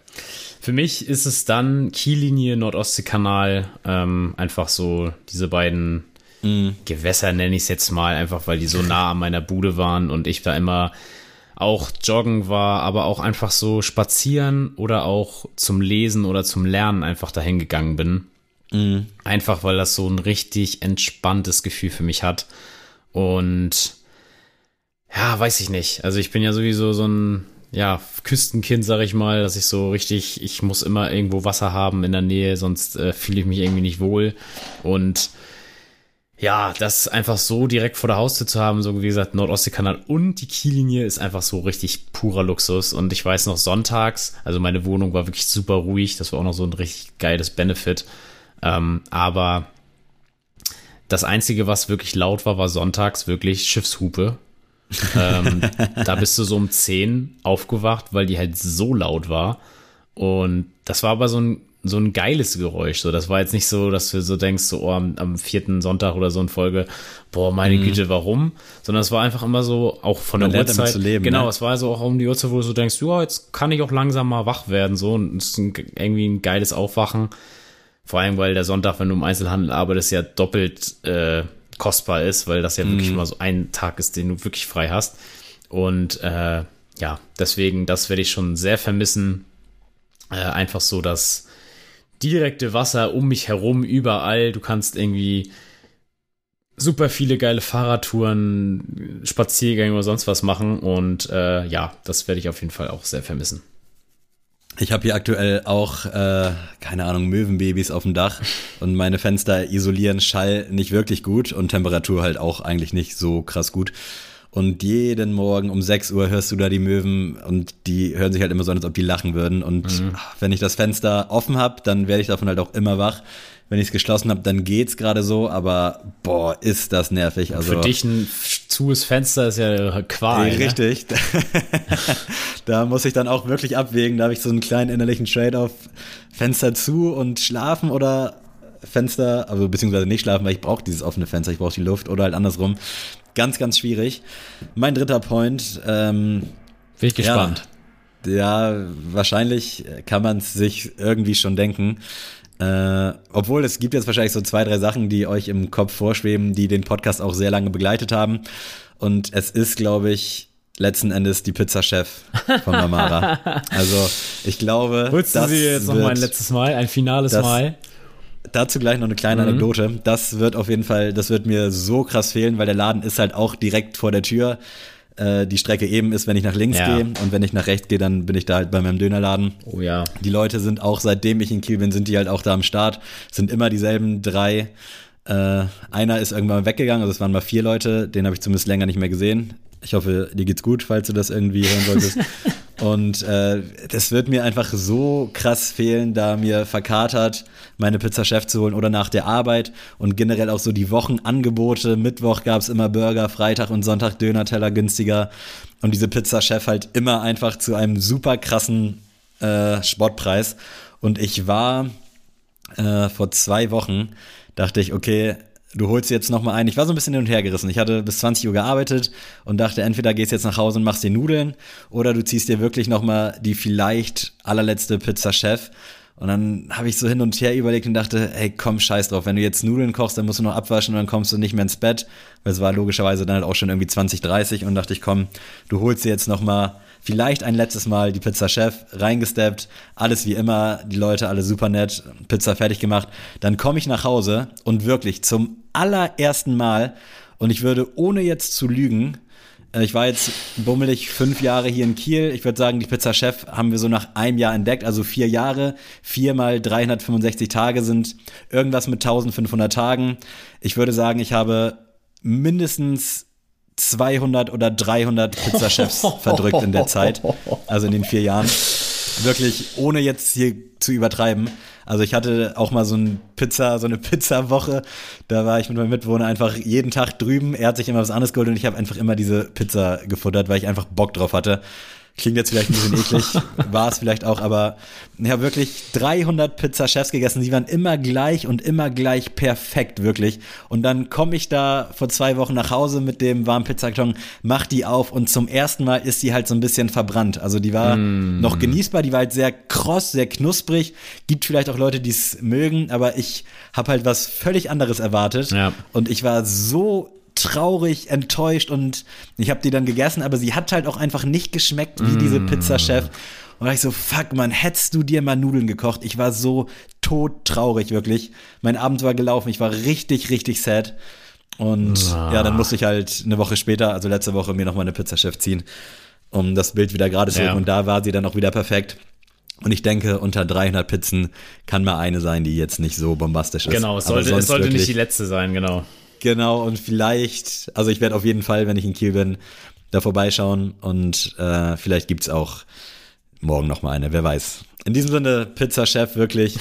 Speaker 1: Für mich ist es dann Kiellinie, Nordostseekanal, ähm, einfach so diese beiden mm. Gewässer nenne ich es jetzt mal, einfach weil die so <laughs> nah an meiner Bude waren und ich da immer auch joggen war, aber auch einfach so spazieren oder auch zum Lesen oder zum Lernen einfach dahin gegangen bin. Mhm. Einfach weil das so ein richtig entspanntes Gefühl für mich hat. Und ja, weiß ich nicht. Also ich bin ja sowieso so ein ja, Küstenkind, sag ich mal, dass ich so richtig, ich muss immer irgendwo Wasser haben in der Nähe, sonst äh, fühle ich mich irgendwie nicht wohl. Und ja, das einfach so direkt vor der Haustür zu haben, so wie gesagt, Nordostseekanal und die Kiellinie ist einfach so richtig purer Luxus. Und ich weiß noch, sonntags, also meine Wohnung war wirklich super ruhig, das war auch noch so ein richtig geiles Benefit. Ähm, aber das Einzige, was wirklich laut war, war sonntags wirklich Schiffshupe. Ähm, da bist du so um 10 aufgewacht, weil die halt so laut war. Und das war aber so ein so ein geiles Geräusch. So, das war jetzt nicht so, dass du so denkst, so oh, am, am vierten Sonntag oder so in Folge, boah, meine mhm. Güte, warum? Sondern es war einfach immer so, auch von Man der Uhrzeit. Zu leben, genau, ne? es war so auch um die Uhrzeit, wo du so denkst, ja, jetzt kann ich auch langsam mal wach werden. So, und es ist ein, irgendwie ein geiles Aufwachen. Vor allem, weil der Sonntag, wenn du im Einzelhandel arbeitest, ja doppelt äh, kostbar ist, weil das ja mhm. wirklich immer so ein Tag ist, den du wirklich frei hast. Und äh, ja, deswegen, das werde ich schon sehr vermissen. Äh, einfach so, dass direkte Wasser um mich herum, überall. Du kannst irgendwie super viele geile Fahrradtouren, Spaziergänge oder sonst was machen. Und äh, ja, das werde ich auf jeden Fall auch sehr vermissen.
Speaker 2: Ich habe hier aktuell auch, äh, keine Ahnung, Möwenbabys auf dem Dach und meine Fenster isolieren Schall nicht wirklich gut und Temperatur halt auch eigentlich nicht so krass gut. Und jeden Morgen um 6 Uhr hörst du da die Möwen und die hören sich halt immer so an, als ob die lachen würden. Und mhm. wenn ich das Fenster offen habe, dann werde ich davon halt auch immer wach. Wenn ich es geschlossen habe, dann geht's gerade so, aber boah, ist das nervig.
Speaker 1: Also, Für dich ein zues Fenster ist ja Qual.
Speaker 2: Ne? Richtig. Ne? <laughs> da muss ich dann auch wirklich abwägen. Da habe ich so einen kleinen innerlichen Trade-off. Fenster zu und schlafen oder Fenster, also beziehungsweise nicht schlafen, weil ich brauche dieses offene Fenster, ich brauche die Luft oder halt andersrum. Ganz, ganz schwierig. Mein dritter Point. Ähm,
Speaker 1: Bin ich gespannt.
Speaker 2: Ja, ja wahrscheinlich kann man es sich irgendwie schon denken. Äh, obwohl es gibt jetzt wahrscheinlich so zwei, drei Sachen, die euch im Kopf vorschweben, die den Podcast auch sehr lange begleitet haben. Und es ist, glaube ich, letzten Endes die Pizza-Chef von Mamara. <laughs> also ich glaube,
Speaker 1: Holst du sie jetzt noch mal ein letztes Mal, ein finales das, Mal?
Speaker 2: dazu gleich noch eine kleine mhm. Anekdote. Das wird auf jeden Fall, das wird mir so krass fehlen, weil der Laden ist halt auch direkt vor der Tür. Äh, die Strecke eben ist, wenn ich nach links ja. gehe und wenn ich nach rechts gehe, dann bin ich da halt bei meinem Dönerladen.
Speaker 1: Oh ja.
Speaker 2: Die Leute sind auch, seitdem ich in Kiel bin, sind die halt auch da am Start. Sind immer dieselben drei. Äh, einer ist irgendwann weggegangen, also es waren mal vier Leute, den habe ich zumindest länger nicht mehr gesehen. Ich hoffe, dir geht's gut, falls du das irgendwie hören solltest. <laughs> Und äh, das wird mir einfach so krass fehlen, da mir verkatert meine Pizza Chef zu holen oder nach der Arbeit und generell auch so die Wochenangebote. Mittwoch gab's immer Burger, Freitag und Sonntag Döner-Teller günstiger und diese Pizza Chef halt immer einfach zu einem super krassen äh, Sportpreis. Und ich war äh, vor zwei Wochen, dachte ich, okay, du holst jetzt nochmal ein. Ich war so ein bisschen hin und her gerissen. Ich hatte bis 20 Uhr gearbeitet und dachte, entweder gehst jetzt nach Hause und machst dir Nudeln oder du ziehst dir wirklich nochmal die vielleicht allerletzte Pizza Chef. Und dann habe ich so hin und her überlegt und dachte, ey, komm, scheiß drauf. Wenn du jetzt Nudeln kochst, dann musst du noch abwaschen und dann kommst du nicht mehr ins Bett. Weil es war logischerweise dann halt auch schon irgendwie 20, 30 und dachte ich, komm, du holst dir jetzt nochmal vielleicht ein letztes Mal die Pizza Chef reingesteppt, alles wie immer, die Leute alle super nett, Pizza fertig gemacht. Dann komme ich nach Hause und wirklich zum allerersten Mal, und ich würde ohne jetzt zu lügen, Ich war jetzt bummelig fünf Jahre hier in Kiel. Ich würde sagen, die Pizza Chef haben wir so nach einem Jahr entdeckt. Also vier Jahre, vier mal 365 Tage sind irgendwas mit 1500 Tagen. Ich würde sagen, ich habe mindestens 200 oder 300 Pizzachefs <laughs> verdrückt in der Zeit. Also in den vier Jahren. Wirklich, ohne jetzt hier zu übertreiben. Also ich hatte auch mal so ein Pizza, so eine Pizza-Woche. Da war ich mit meinem Mitbewohner einfach jeden Tag drüben. Er hat sich immer was anderes geholt und ich habe einfach immer diese Pizza gefuttert, weil ich einfach Bock drauf hatte. Klingt jetzt vielleicht ein bisschen eklig, <laughs> war es vielleicht auch, aber ich habe wirklich 300 Pizza-Chefs gegessen. Sie waren immer gleich und immer gleich perfekt, wirklich. Und dann komme ich da vor zwei Wochen nach Hause mit dem warmen Pizzakarton, mach die auf und zum ersten Mal ist sie halt so ein bisschen verbrannt. Also die war mm. noch genießbar, die war halt sehr kross, sehr knusprig. Gibt vielleicht auch Leute, die es mögen, aber ich habe halt was völlig anderes erwartet. Ja. Und ich war so traurig, enttäuscht und ich habe die dann gegessen, aber sie hat halt auch einfach nicht geschmeckt wie mm. diese Pizza-Chef. Und da ich so, fuck, man, hättest du dir mal Nudeln gekocht? Ich war so todtraurig, wirklich. Mein Abend war gelaufen, ich war richtig, richtig sad. Und ah. ja, dann musste ich halt eine Woche später, also letzte Woche, mir nochmal eine Pizza-Chef ziehen, um das Bild wieder gerade zu ja. Und da war sie dann auch wieder perfekt. Und ich denke, unter 300 Pizzen kann mal eine sein, die jetzt nicht so bombastisch ist.
Speaker 1: Genau, es sollte, es sollte nicht die letzte sein, genau.
Speaker 2: Genau, und vielleicht, also ich werde auf jeden Fall, wenn ich in Kiel bin, da vorbeischauen und äh, vielleicht gibt's auch morgen noch mal eine, wer weiß. In diesem Sinne, Pizza-Chef, wirklich.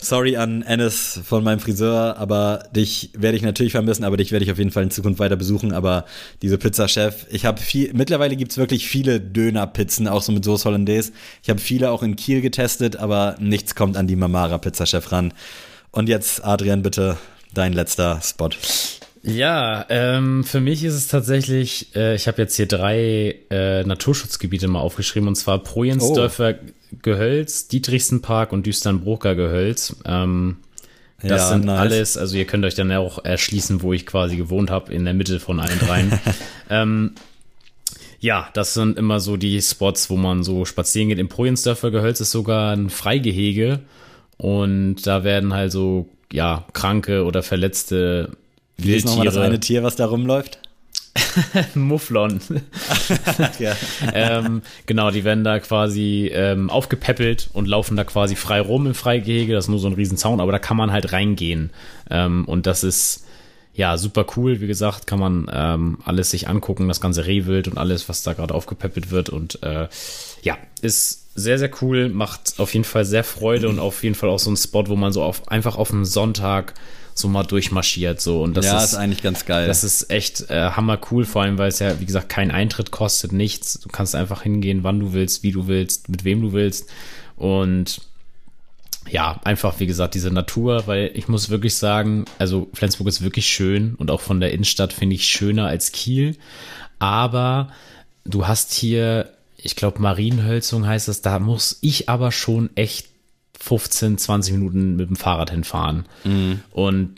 Speaker 2: Sorry an Ennis von meinem Friseur, aber dich werde ich natürlich vermissen, aber dich werde ich auf jeden Fall in Zukunft weiter besuchen. Aber diese Pizza-Chef, ich habe viel, mittlerweile gibt's wirklich viele Döner-Pizzen, auch so mit Sauce Hollandaise. Ich habe viele auch in Kiel getestet, aber nichts kommt an die Mamara Pizza-Chef ran. Und jetzt, Adrian, bitte dein letzter Spot.
Speaker 1: Ja, ähm, für mich ist es tatsächlich, äh, ich habe jetzt hier drei äh, Naturschutzgebiete mal aufgeschrieben, und zwar Projensdörfer oh. Gehölz, Dietrichsenpark und Düsternbroker Gehölz. Ähm, das ja, sind nice. alles, also ihr könnt euch dann ja auch erschließen, wo ich quasi gewohnt habe, in der Mitte von allen dreien. <laughs> ähm, ja, das sind immer so die Spots, wo man so spazieren geht. Im Projensdörfer Gehölz ist sogar ein Freigehege und da werden halt so, ja, kranke oder verletzte
Speaker 2: wie ist nochmal das eine Tier, was da rumläuft? <laughs>
Speaker 1: Mufflon. <laughs> ja. ähm, genau, die werden da quasi ähm, aufgepäppelt und laufen da quasi frei rum im Freigehege. Das ist nur so ein Riesenzaun, aber da kann man halt reingehen. Ähm, und das ist ja super cool. Wie gesagt, kann man ähm, alles sich angucken, das ganze Rehwild und alles, was da gerade aufgepäppelt wird. Und äh, ja, ist sehr, sehr cool, macht auf jeden Fall sehr Freude und auf jeden Fall auch so ein Spot, wo man so auf, einfach auf einen Sonntag so mal durchmarschiert so und das
Speaker 2: ja,
Speaker 1: ist,
Speaker 2: ist eigentlich ganz geil.
Speaker 1: Das ist echt äh, hammer cool, vor allem weil es ja wie gesagt kein Eintritt kostet, nichts. Du kannst einfach hingehen, wann du willst, wie du willst, mit wem du willst und ja, einfach wie gesagt diese Natur, weil ich muss wirklich sagen, also Flensburg ist wirklich schön und auch von der Innenstadt finde ich schöner als Kiel, aber du hast hier ich glaube, Marienhölzung heißt das, da muss ich aber schon echt 15, 20 Minuten mit dem Fahrrad hinfahren. Mhm. Und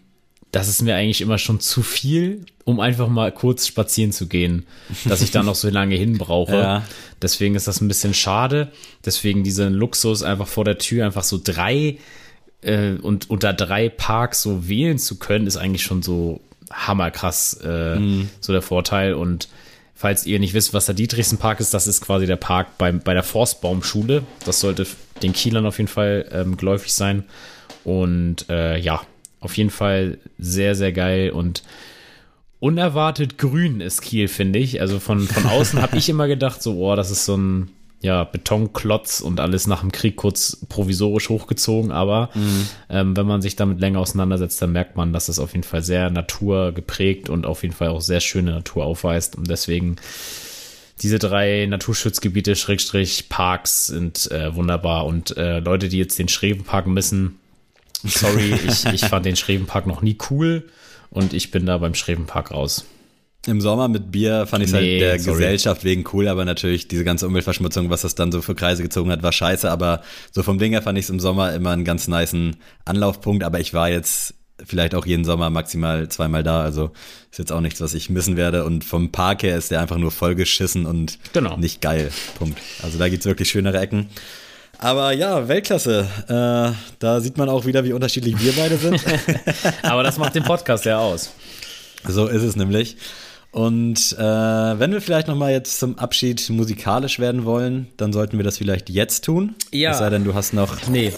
Speaker 1: das ist mir eigentlich immer schon zu viel, um einfach mal kurz spazieren zu gehen, dass ich da noch so lange hin brauche. <laughs> Ja. Deswegen ist das ein bisschen schade. Deswegen diesen Luxus einfach vor der Tür einfach so drei äh, und unter drei Parks so wählen zu können, ist eigentlich schon so hammerkrass äh, mhm. so der Vorteil. Und falls ihr nicht wisst, was der Dietrichsen-Park ist, das ist quasi der Park bei, bei der Forstbaumschule. Das sollte den Kielern auf jeden Fall ähm, geläufig sein. Und äh, ja, auf jeden Fall sehr, sehr geil und unerwartet grün ist Kiel, finde ich. Also von, von außen <laughs> habe ich immer gedacht, so, oh, das ist so ein ja, Betonklotz und alles nach dem Krieg kurz provisorisch hochgezogen. Aber mhm. ähm, wenn man sich damit länger auseinandersetzt, dann merkt man, dass es auf jeden Fall sehr naturgeprägt und auf jeden Fall auch sehr schöne Natur aufweist. Und deswegen diese drei Naturschutzgebiete, Schrägstrich, Parks sind äh, wunderbar. Und äh, Leute, die jetzt den Schrevenpark missen, sorry, <laughs> ich, ich fand den Schrevenpark noch nie cool und ich bin da beim Schrevenpark raus.
Speaker 2: Im Sommer mit Bier fand ich es halt nee, halt der sorry. Gesellschaft wegen cool, aber natürlich diese ganze Umweltverschmutzung, was das dann so für Kreise gezogen hat, war scheiße. Aber so vom Ding her fand ich es im Sommer immer einen ganz niceen Anlaufpunkt. Aber ich war jetzt vielleicht auch jeden Sommer maximal zweimal da. Also ist jetzt auch nichts, was ich missen werde. Und vom Park her ist der einfach nur vollgeschissen und genau. nicht geil. Punkt. Also da gibt's wirklich schönere Ecken. Aber ja, Weltklasse. Äh, da sieht man auch wieder, wie unterschiedlich wir beide sind. <laughs>
Speaker 1: Aber das macht den Podcast ja aus.
Speaker 2: So ist es nämlich. Und äh, wenn wir vielleicht nochmal jetzt zum Abschied musikalisch werden wollen, dann sollten wir das vielleicht jetzt tun.
Speaker 1: Ja.
Speaker 2: Es sei denn, du hast noch.
Speaker 1: Nee.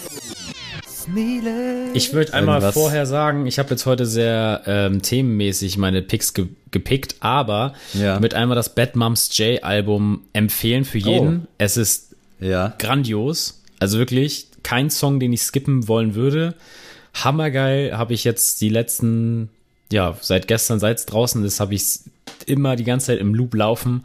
Speaker 1: Ich würde einmal
Speaker 2: Irgendwas.
Speaker 1: vorher sagen, ich habe jetzt heute sehr ähm, themenmäßig meine Picks ge gepickt, aber
Speaker 2: Ja.
Speaker 1: mit einmal das Bad Moms J Album empfehlen für jeden. Es ist
Speaker 2: Ja.
Speaker 1: grandios. Also wirklich kein Song, den ich skippen wollen würde. Hammergeil habe ich jetzt die letzten, ja, seit gestern, seit es draußen ist, habe ich immer die ganze Zeit im Loop laufen.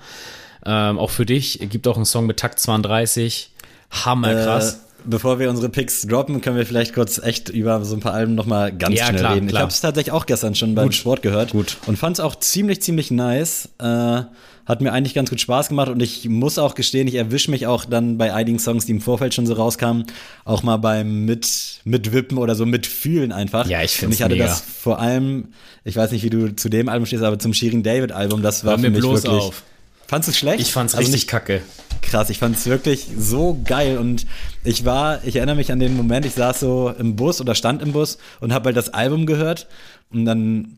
Speaker 1: Ähm, auch für dich gibt auch einen Song mit Takt 32. Hammerkrass.
Speaker 2: Äh, bevor wir unsere Picks droppen, können wir vielleicht kurz echt über so ein paar Alben nochmal ganz
Speaker 1: Ja,
Speaker 2: schnell
Speaker 1: klar,
Speaker 2: reden. Ich
Speaker 1: klar.
Speaker 2: habe es tatsächlich auch gestern schon beim
Speaker 1: Gut.
Speaker 2: Sport gehört
Speaker 1: Gut.
Speaker 2: und fand es auch ziemlich, ziemlich nice. Äh, hat mir eigentlich ganz gut Spaß gemacht und ich muss auch gestehen, ich erwische mich auch dann bei einigen Songs, die im Vorfeld schon so rauskamen, auch mal beim mit mitwippen oder so mitfühlen einfach.
Speaker 1: Ja, ich
Speaker 2: Und
Speaker 1: find's
Speaker 2: ich hatte
Speaker 1: mega.
Speaker 2: das vor allem, ich weiß nicht, wie du zu dem Album stehst, aber zum Shirin David Album, das war
Speaker 1: Hör
Speaker 2: für
Speaker 1: mir
Speaker 2: mich
Speaker 1: bloß
Speaker 2: wirklich.
Speaker 1: auf.
Speaker 2: Fandest du es schlecht?
Speaker 1: Ich fand's
Speaker 2: Also
Speaker 1: richtig kacke.
Speaker 2: krass. Ich fand es wirklich so geil und ich war, ich erinnere mich an den Moment, ich saß so im Bus oder stand im Bus und habe halt das Album gehört und dann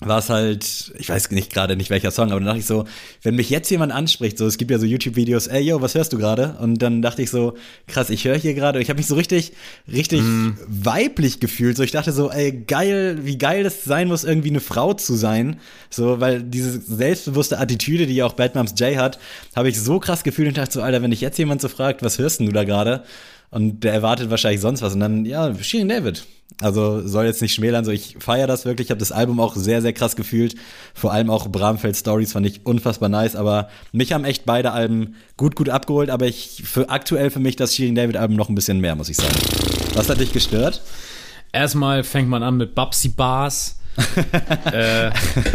Speaker 2: war es halt, ich weiß nicht gerade nicht welcher Song, aber dann dachte ich so, wenn mich jetzt jemand anspricht, so es gibt ja so YouTube-Videos, ey yo, was hörst du gerade? Und dann dachte ich so, krass, ich höre hier gerade, ich habe mich so richtig, richtig weiblich gefühlt. So ich dachte so, ey geil, wie geil es sein muss, irgendwie eine Frau zu sein. So, weil diese selbstbewusste Attitüde, die auch Bad Moms J hat, habe ich so krass gefühlt und dachte so, Alter, wenn dich jetzt jemand so fragt, was hörst denn du da gerade? Und der erwartet wahrscheinlich sonst was. Und dann, ja, Shirin David. Also soll jetzt nicht schmälern, so ich feiere das wirklich. Ich habe das Album auch sehr, sehr krass gefühlt. Vor allem auch Bramfeld Stories fand ich unfassbar nice. Aber mich haben echt beide Alben gut, gut abgeholt. Aber ich für aktuell für mich das Shirin David Album noch ein bisschen mehr, muss ich sagen. Was hat dich gestört?
Speaker 1: Erstmal fängt man an mit Babsi Bars. <laughs> äh,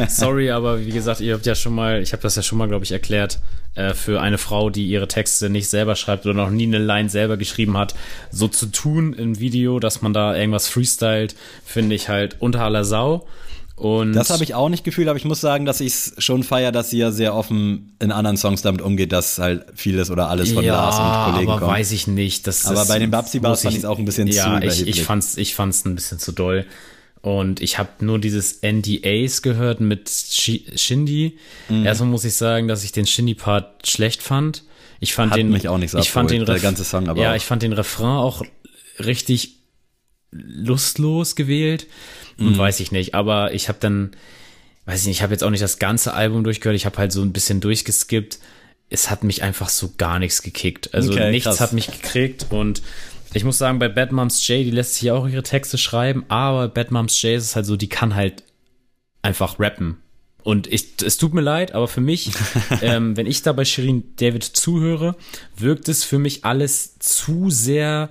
Speaker 1: sorry, aber wie gesagt, ihr habt ja schon mal, ich habe das ja schon mal, glaube ich, erklärt, äh, für eine Frau, die ihre Texte nicht selber schreibt oder noch nie eine Line selber geschrieben hat, so zu tun im Video, dass man da irgendwas freestylt, finde ich halt unter aller Sau. Und
Speaker 2: Das habe ich auch nicht gefühlt, aber ich muss sagen, dass ich es schon feier, dass sie ja sehr offen in anderen Songs damit umgeht, dass halt vieles oder alles von
Speaker 1: ja,
Speaker 2: Lars und Kollegen
Speaker 1: aber
Speaker 2: kommt.
Speaker 1: weiß ich nicht. Das,
Speaker 2: Aber bei den Babsi Bars fand ich's auch ein bisschen zu
Speaker 1: Ja, ich,
Speaker 2: überheblich.
Speaker 1: ich fand's, ich fand's ein bisschen zu doll. Und ich habe nur dieses NDAs gehört mit Shi- Shindy.
Speaker 2: Mhm.
Speaker 1: Erstmal muss ich sagen, dass ich den Shindy-Part schlecht fand. Ich fand
Speaker 2: Hat
Speaker 1: den,
Speaker 2: mich auch nicht so
Speaker 1: ich fand den
Speaker 2: der ganze Song aber
Speaker 1: Ja,
Speaker 2: auch.
Speaker 1: ich fand den Refrain auch richtig lustlos gewählt. Und
Speaker 2: Mhm.
Speaker 1: weiß ich nicht. Aber ich habe dann, weiß ich nicht, ich habe jetzt auch nicht das ganze Album durchgehört. Ich habe halt so ein bisschen durchgeskippt. Es hat mich einfach so gar nichts gekickt. Also
Speaker 2: Okay,
Speaker 1: nichts
Speaker 2: krass.
Speaker 1: hat mich gekriegt und ich muss sagen, bei Bad Moms J, die lässt sich ja auch ihre Texte schreiben, aber Bad Moms J ist es halt so, die kann halt einfach rappen. Und ich, es tut mir leid, aber für mich, <laughs> ähm, wenn ich da bei Shirin David zuhöre, wirkt es für mich alles zu sehr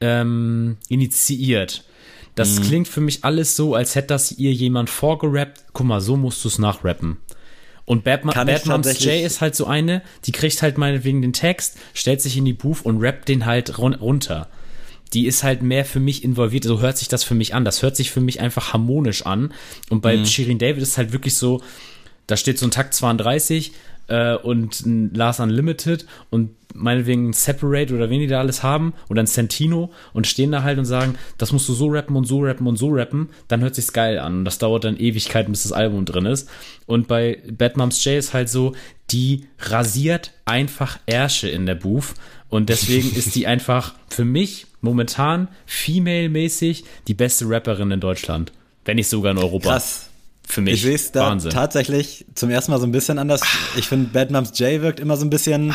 Speaker 1: ähm, initiiert. Das
Speaker 2: Mhm.
Speaker 1: klingt für mich alles so, als hätte das ihr jemand vorgerappt. Guck mal, so musst du es nachrappen. Und Bad, Ma
Speaker 2: Kann ich
Speaker 1: Bad Moms
Speaker 2: tatsächlich-
Speaker 1: J ist halt so eine, die kriegt halt meinetwegen den Text, stellt sich in die Booth und rappt den halt run runter. Die ist halt mehr für mich involviert, so hört sich das für mich an. Das hört sich für mich einfach harmonisch an. Und
Speaker 2: Mhm.
Speaker 1: bei Shirin David ist halt wirklich so, da steht so ein Takt 32 äh, und ein Lars Unlimited und meinetwegen ein Separate oder wen die da alles haben oder ein Santino und stehen da halt und sagen, das musst du so rappen und so rappen und so rappen, dann hört sich's geil an und das dauert dann Ewigkeiten, bis das Album drin ist. Und bei Bad Moms J ist halt so, die rasiert einfach Ärsche in der Booth und deswegen ist die einfach für mich momentan female-mäßig die beste Rapperin in Deutschland, wenn nicht sogar in Europa.
Speaker 2: Krass.
Speaker 1: Für mich
Speaker 2: Ich sehe es da
Speaker 1: Wahnsinn.
Speaker 2: tatsächlich zum ersten Mal so ein bisschen anders. Ich finde, Bad Moms J wirkt immer so ein bisschen,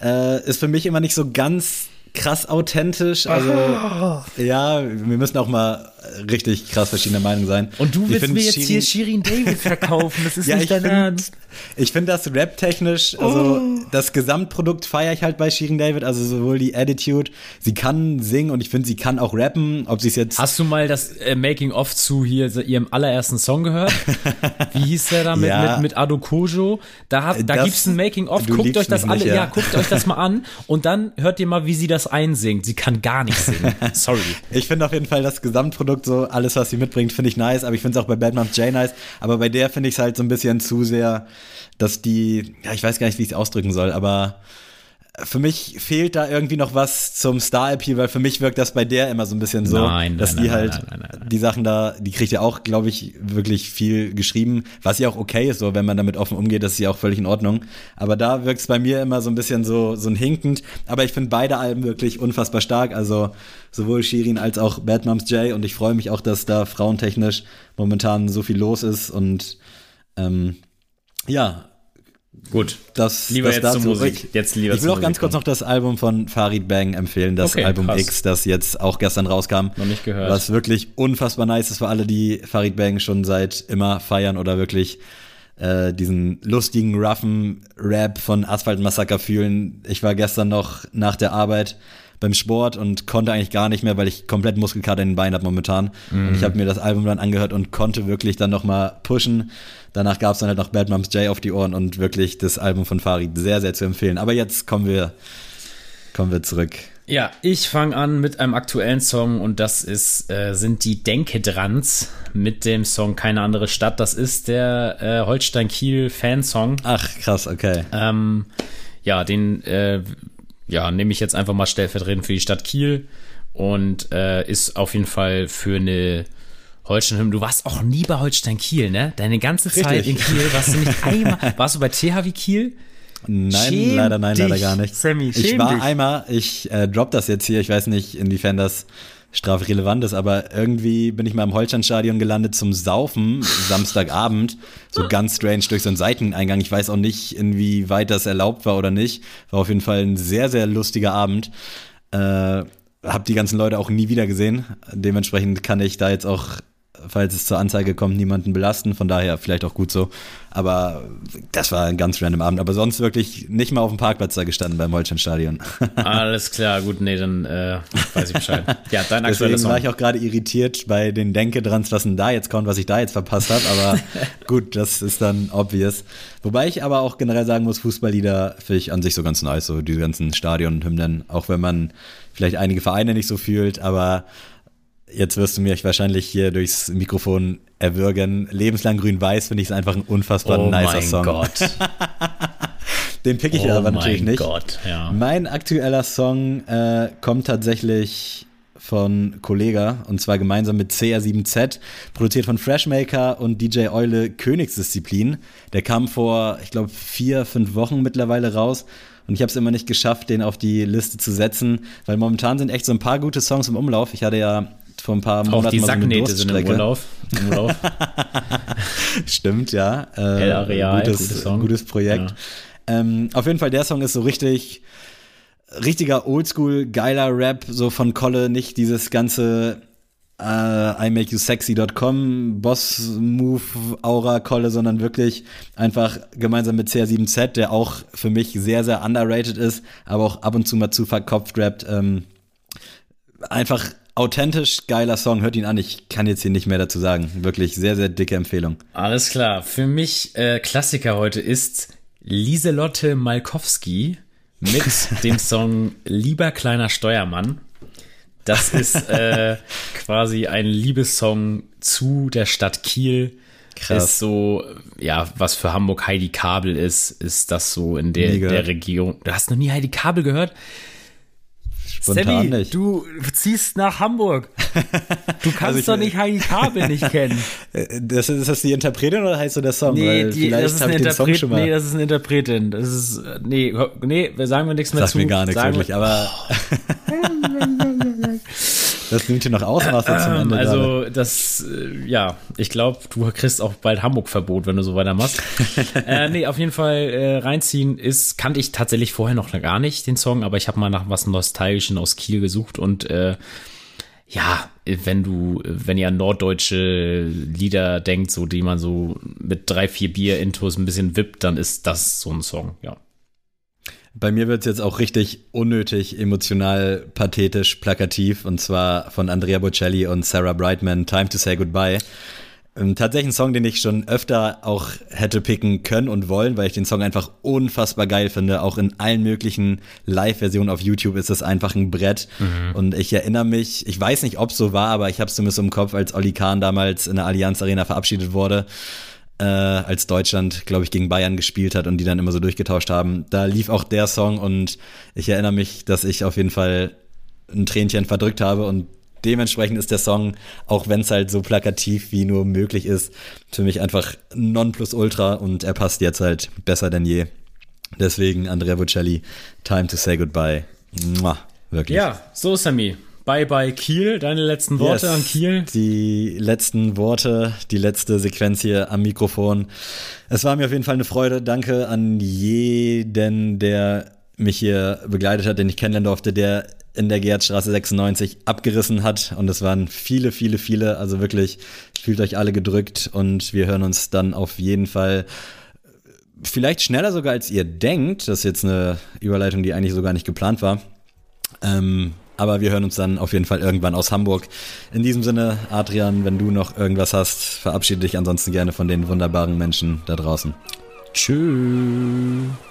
Speaker 2: äh, ist für mich immer nicht so ganz krass authentisch. Also, ja, wir müssen auch mal richtig krass verschiedene Meinungen sein.
Speaker 1: Und du willst mir jetzt
Speaker 2: Shirin-
Speaker 1: hier Shirin David verkaufen, das ist <laughs>
Speaker 2: Ja,
Speaker 1: nicht
Speaker 2: ich
Speaker 1: dein
Speaker 2: find-
Speaker 1: Ernst.
Speaker 2: Ich finde das rap-technisch, also das Gesamtprodukt feiere ich halt bei Shirin David, also sowohl die Attitude, sie kann singen und ich finde, sie kann auch rappen, ob sie es jetzt
Speaker 1: Hast du mal das äh, Making-of zu hier ihrem allerersten Song gehört? <laughs> Wie hieß der da mit,
Speaker 2: Ja.
Speaker 1: mit, mit Ado Kojo? Da, hat, da
Speaker 2: Das-
Speaker 1: gibt's ein Making-of, guckt euch das alle,
Speaker 2: nicht,
Speaker 1: ja.
Speaker 2: ja.
Speaker 1: guckt euch das mal an und dann hört ihr mal, wie sie das einsingt. Sie kann gar nicht singen. <laughs> Sorry.
Speaker 2: Ich finde auf jeden Fall das Gesamtprodukt so, alles was sie mitbringt, finde ich nice, aber ich finde es auch bei Bad Moms J nice, aber bei der finde ich es halt so ein bisschen zu sehr, dass die, ja, ich weiß gar nicht, wie ich es ausdrücken soll, aber für mich fehlt da irgendwie noch was zum Star-Appeal, weil für mich wirkt das bei der immer so ein bisschen so,
Speaker 1: Nein,
Speaker 2: dass
Speaker 1: nein,
Speaker 2: die
Speaker 1: nein,
Speaker 2: halt die Sachen da, die kriegt ja auch, glaube ich, wirklich viel geschrieben, was ja auch okay ist, so wenn man damit offen umgeht, das ist ja auch völlig in Ordnung. Aber da wirkt es bei mir immer so ein bisschen so so ein hinkend. Aber ich finde beide Alben wirklich unfassbar stark. Also sowohl Shirin als auch Bad Moms J und ich freue mich auch, dass da frauentechnisch momentan so viel los ist und ähm, ja,
Speaker 1: Gut.
Speaker 2: das,
Speaker 1: Lieber
Speaker 2: das
Speaker 1: jetzt
Speaker 2: dazu.
Speaker 1: zur Musik.
Speaker 2: Ich,
Speaker 1: Jetzt lieber
Speaker 2: ich will auch ganz kurz noch das Album von Farid Bang empfehlen, das
Speaker 1: Okay,
Speaker 2: Album
Speaker 1: krass.
Speaker 2: X, das jetzt auch gestern rauskam.
Speaker 1: Noch nicht gehört.
Speaker 2: Was wirklich unfassbar nice ist für alle, die Farid Bang schon seit immer feiern oder wirklich äh, diesen lustigen, roughen Rap von Asphalt Massaker fühlen. Ich war gestern noch nach der Arbeit beim Sport und konnte eigentlich gar nicht mehr, weil ich komplett Muskelkater in den Beinen habe momentan. Und ich habe mir das Album dann angehört und konnte wirklich dann noch mal pushen. Danach gab es dann halt noch Bad Moms J auf die Ohren und wirklich das Album von Farid sehr, sehr zu empfehlen. Aber jetzt kommen wir, kommen wir zurück.
Speaker 1: Ja, ich fange an mit einem aktuellen Song und das ist äh, sind die Denke drans mit dem Song Keine andere Stadt. Das ist der äh, Holstein Kiel Fansong.
Speaker 2: Ach, krass, okay.
Speaker 1: Ähm, ja, den äh, ja, nehme ich jetzt einfach mal stellvertretend für die Stadt Kiel und äh, ist auf jeden Fall für eine Holstein Du warst auch nie bei Holstein Kiel, ne? Deine ganze Zeit
Speaker 2: Richtig.
Speaker 1: in Kiel warst du nicht <laughs> einmal. Warst du bei THW Kiel?
Speaker 2: Nein,
Speaker 1: Schäm
Speaker 2: leider, nein, leider
Speaker 1: dich,
Speaker 2: gar nicht.
Speaker 1: Sammy,
Speaker 2: ich war
Speaker 1: dich.
Speaker 2: einmal, ich äh, drop das jetzt hier, ich weiß nicht, inwiefern das strafrelevant ist, aber irgendwie bin ich mal im Holsteinstadion gelandet zum Saufen, Samstagabend, so ganz strange durch so einen Seiteneingang. Ich weiß auch nicht, inwieweit das erlaubt war oder nicht. War auf jeden Fall ein sehr, sehr lustiger Abend. Äh, hab die ganzen Leute auch nie wieder gesehen. Dementsprechend kann ich da jetzt auch, falls es zur Anzeige kommt, niemanden belasten. Von daher vielleicht auch gut so. Aber das war ein ganz random Abend. Aber sonst wirklich nicht mal auf dem Parkplatz da gestanden beim Holsteinstadion. <laughs>
Speaker 1: Alles klar, gut, nee, dann äh, weiß ich Bescheid. Ja, dein aktueller
Speaker 2: Deswegen war ich auch gerade irritiert bei den Denke-Drans, was denn da jetzt kommt, was ich da jetzt verpasst habe. Aber <laughs> gut, das ist dann obvious. Wobei ich aber auch generell sagen muss, Fußballlieder finde ich an sich so ganz nice, so diese ganzen Stadion-Hymnen, auch wenn man vielleicht einige Vereine nicht so fühlt, aber jetzt wirst du mich wahrscheinlich hier durchs Mikrofon erwürgen. Lebenslang grün-weiß finde ich es einfach ein unfassbar
Speaker 1: oh
Speaker 2: nicer
Speaker 1: mein
Speaker 2: Song.
Speaker 1: Gott. <laughs>
Speaker 2: Den pick ich
Speaker 1: Oh
Speaker 2: aber natürlich
Speaker 1: mein
Speaker 2: nicht.
Speaker 1: Gott, ja.
Speaker 2: Mein aktueller Song äh, kommt tatsächlich von Kollega und zwar gemeinsam mit CR7Z, produziert von Freshmaker und DJ Eule Königsdisziplin. Der kam vor, ich glaube, vier, fünf Wochen mittlerweile raus. Und ich habe es immer nicht geschafft, den auf die Liste zu setzen, weil momentan sind echt so ein paar gute Songs im Umlauf. Ich hatte ja vor ein paar
Speaker 1: Auch
Speaker 2: Monaten
Speaker 1: die
Speaker 2: so eine
Speaker 1: Sacknähte sind im. Urlaub. Im Urlaub. <laughs>
Speaker 2: Stimmt, ja. Äh,
Speaker 1: El Areal,
Speaker 2: gutes,
Speaker 1: gutes Song.
Speaker 2: gutes Projekt. Ähm, auf jeden Fall, der Song ist so richtig, richtiger Oldschool, geiler Rap, so von Kolle, nicht dieses ganze äh, imakeyousexy.com Boss-Move-Aura Kolle, sondern wirklich einfach gemeinsam mit CR7Z, der auch für mich sehr, sehr underrated ist, aber auch ab und zu mal zu verkopft rappt. Ähm, einfach authentisch geiler Song, hört ihn an, ich kann jetzt hier nicht mehr dazu sagen. Wirklich sehr, sehr dicke Empfehlung.
Speaker 1: Alles klar. Für mich äh, Klassiker heute ist Lieselotte Malkowski mit <laughs> dem Song Lieber kleiner Steuermann. Das ist äh, <laughs> quasi ein Liebessong zu der Stadt Kiel.
Speaker 2: Krass.
Speaker 1: Ist so, ja, was für Hamburg Heidi Kabel ist, ist das so in der, der Region. Du hast noch nie Heidi Kabel gehört?
Speaker 2: Spontan
Speaker 1: Sammy,
Speaker 2: nicht.
Speaker 1: du ziehst nach Hamburg. Du <laughs> kannst
Speaker 2: Also ich-
Speaker 1: doch nicht Heidi Kabel nicht <laughs> kennen.
Speaker 2: Das ist, das die Interpretin oder heißt so der Song?
Speaker 1: Nee, die, das ist eine Interpret,
Speaker 2: schon mal.
Speaker 1: nee, das ist eine Interpretin. Das ist, äh, nee, nee, sagen wir nichts mehr
Speaker 2: Sagt
Speaker 1: zu.
Speaker 2: mir gar nichts wirklich,
Speaker 1: wir-
Speaker 2: aber <laughs> das nimmt hier noch Ausmaße zum
Speaker 1: Ähm,
Speaker 2: Ende. gerade.
Speaker 1: also, das, äh, ja, ich glaube, du kriegst auch bald Hamburg-Verbot, wenn du so weitermachst. <laughs> äh, nee, auf jeden Fall äh, reinziehen ist, kannte ich tatsächlich vorher noch gar nicht, den Song, aber ich habe mal nach was Nostalgischen aus Kiel gesucht und äh, ja, wenn du, wenn ihr an norddeutsche Lieder denkt, so die man so mit drei, vier Bier intus ein bisschen wippt, dann ist das so ein Song, ja.
Speaker 2: Bei mir wird's jetzt auch richtig unnötig, emotional, pathetisch, plakativ und zwar von Andrea Bocelli und Sarah Brightman, Time to Say Goodbye. Ähm, Tatsächlich ein Song, den ich schon öfter auch hätte picken können und wollen, weil ich den Song einfach unfassbar geil finde. Auch in allen möglichen Live-Versionen auf YouTube ist es einfach ein Brett. Und ich erinnere mich, ich weiß nicht, ob so war, aber ich habe es zumindest im Kopf, als Olli Kahn damals in der Allianz Arena verabschiedet wurde. Äh, als Deutschland, glaube ich, gegen Bayern gespielt hat und die dann immer so durchgetauscht haben. Da lief auch der Song und ich erinnere mich, dass ich auf jeden Fall ein Tränchen verdrückt habe und dementsprechend ist der Song, auch wenn es halt so plakativ wie nur möglich ist, für mich einfach Nonplusultra und er passt jetzt halt besser denn je. Deswegen Andrea Bocelli, Time to Say Goodbye. Mua, wirklich.
Speaker 1: Ja, so Sammy. Bye bye Kiel, deine letzten Worte yes, an Kiel.
Speaker 2: Die letzten Worte, die letzte Sequenz hier am Mikrofon. Es war mir auf jeden Fall eine Freude. Danke an jeden, der mich hier begleitet hat, den ich kennenlernen durfte, der in der Gerhardstraße 96 abgerissen hat. Und es waren viele, viele, viele. Also wirklich, fühlt euch alle gedrückt und wir hören uns dann auf jeden Fall vielleicht schneller sogar als ihr denkt. Das ist jetzt eine Überleitung, die eigentlich sogar nicht geplant war. Ähm, aber wir hören uns dann auf jeden Fall irgendwann aus Hamburg. In diesem Sinne, Adrian, wenn du noch irgendwas hast, verabschiede dich ansonsten gerne von den wunderbaren Menschen da draußen.
Speaker 1: Tschüss.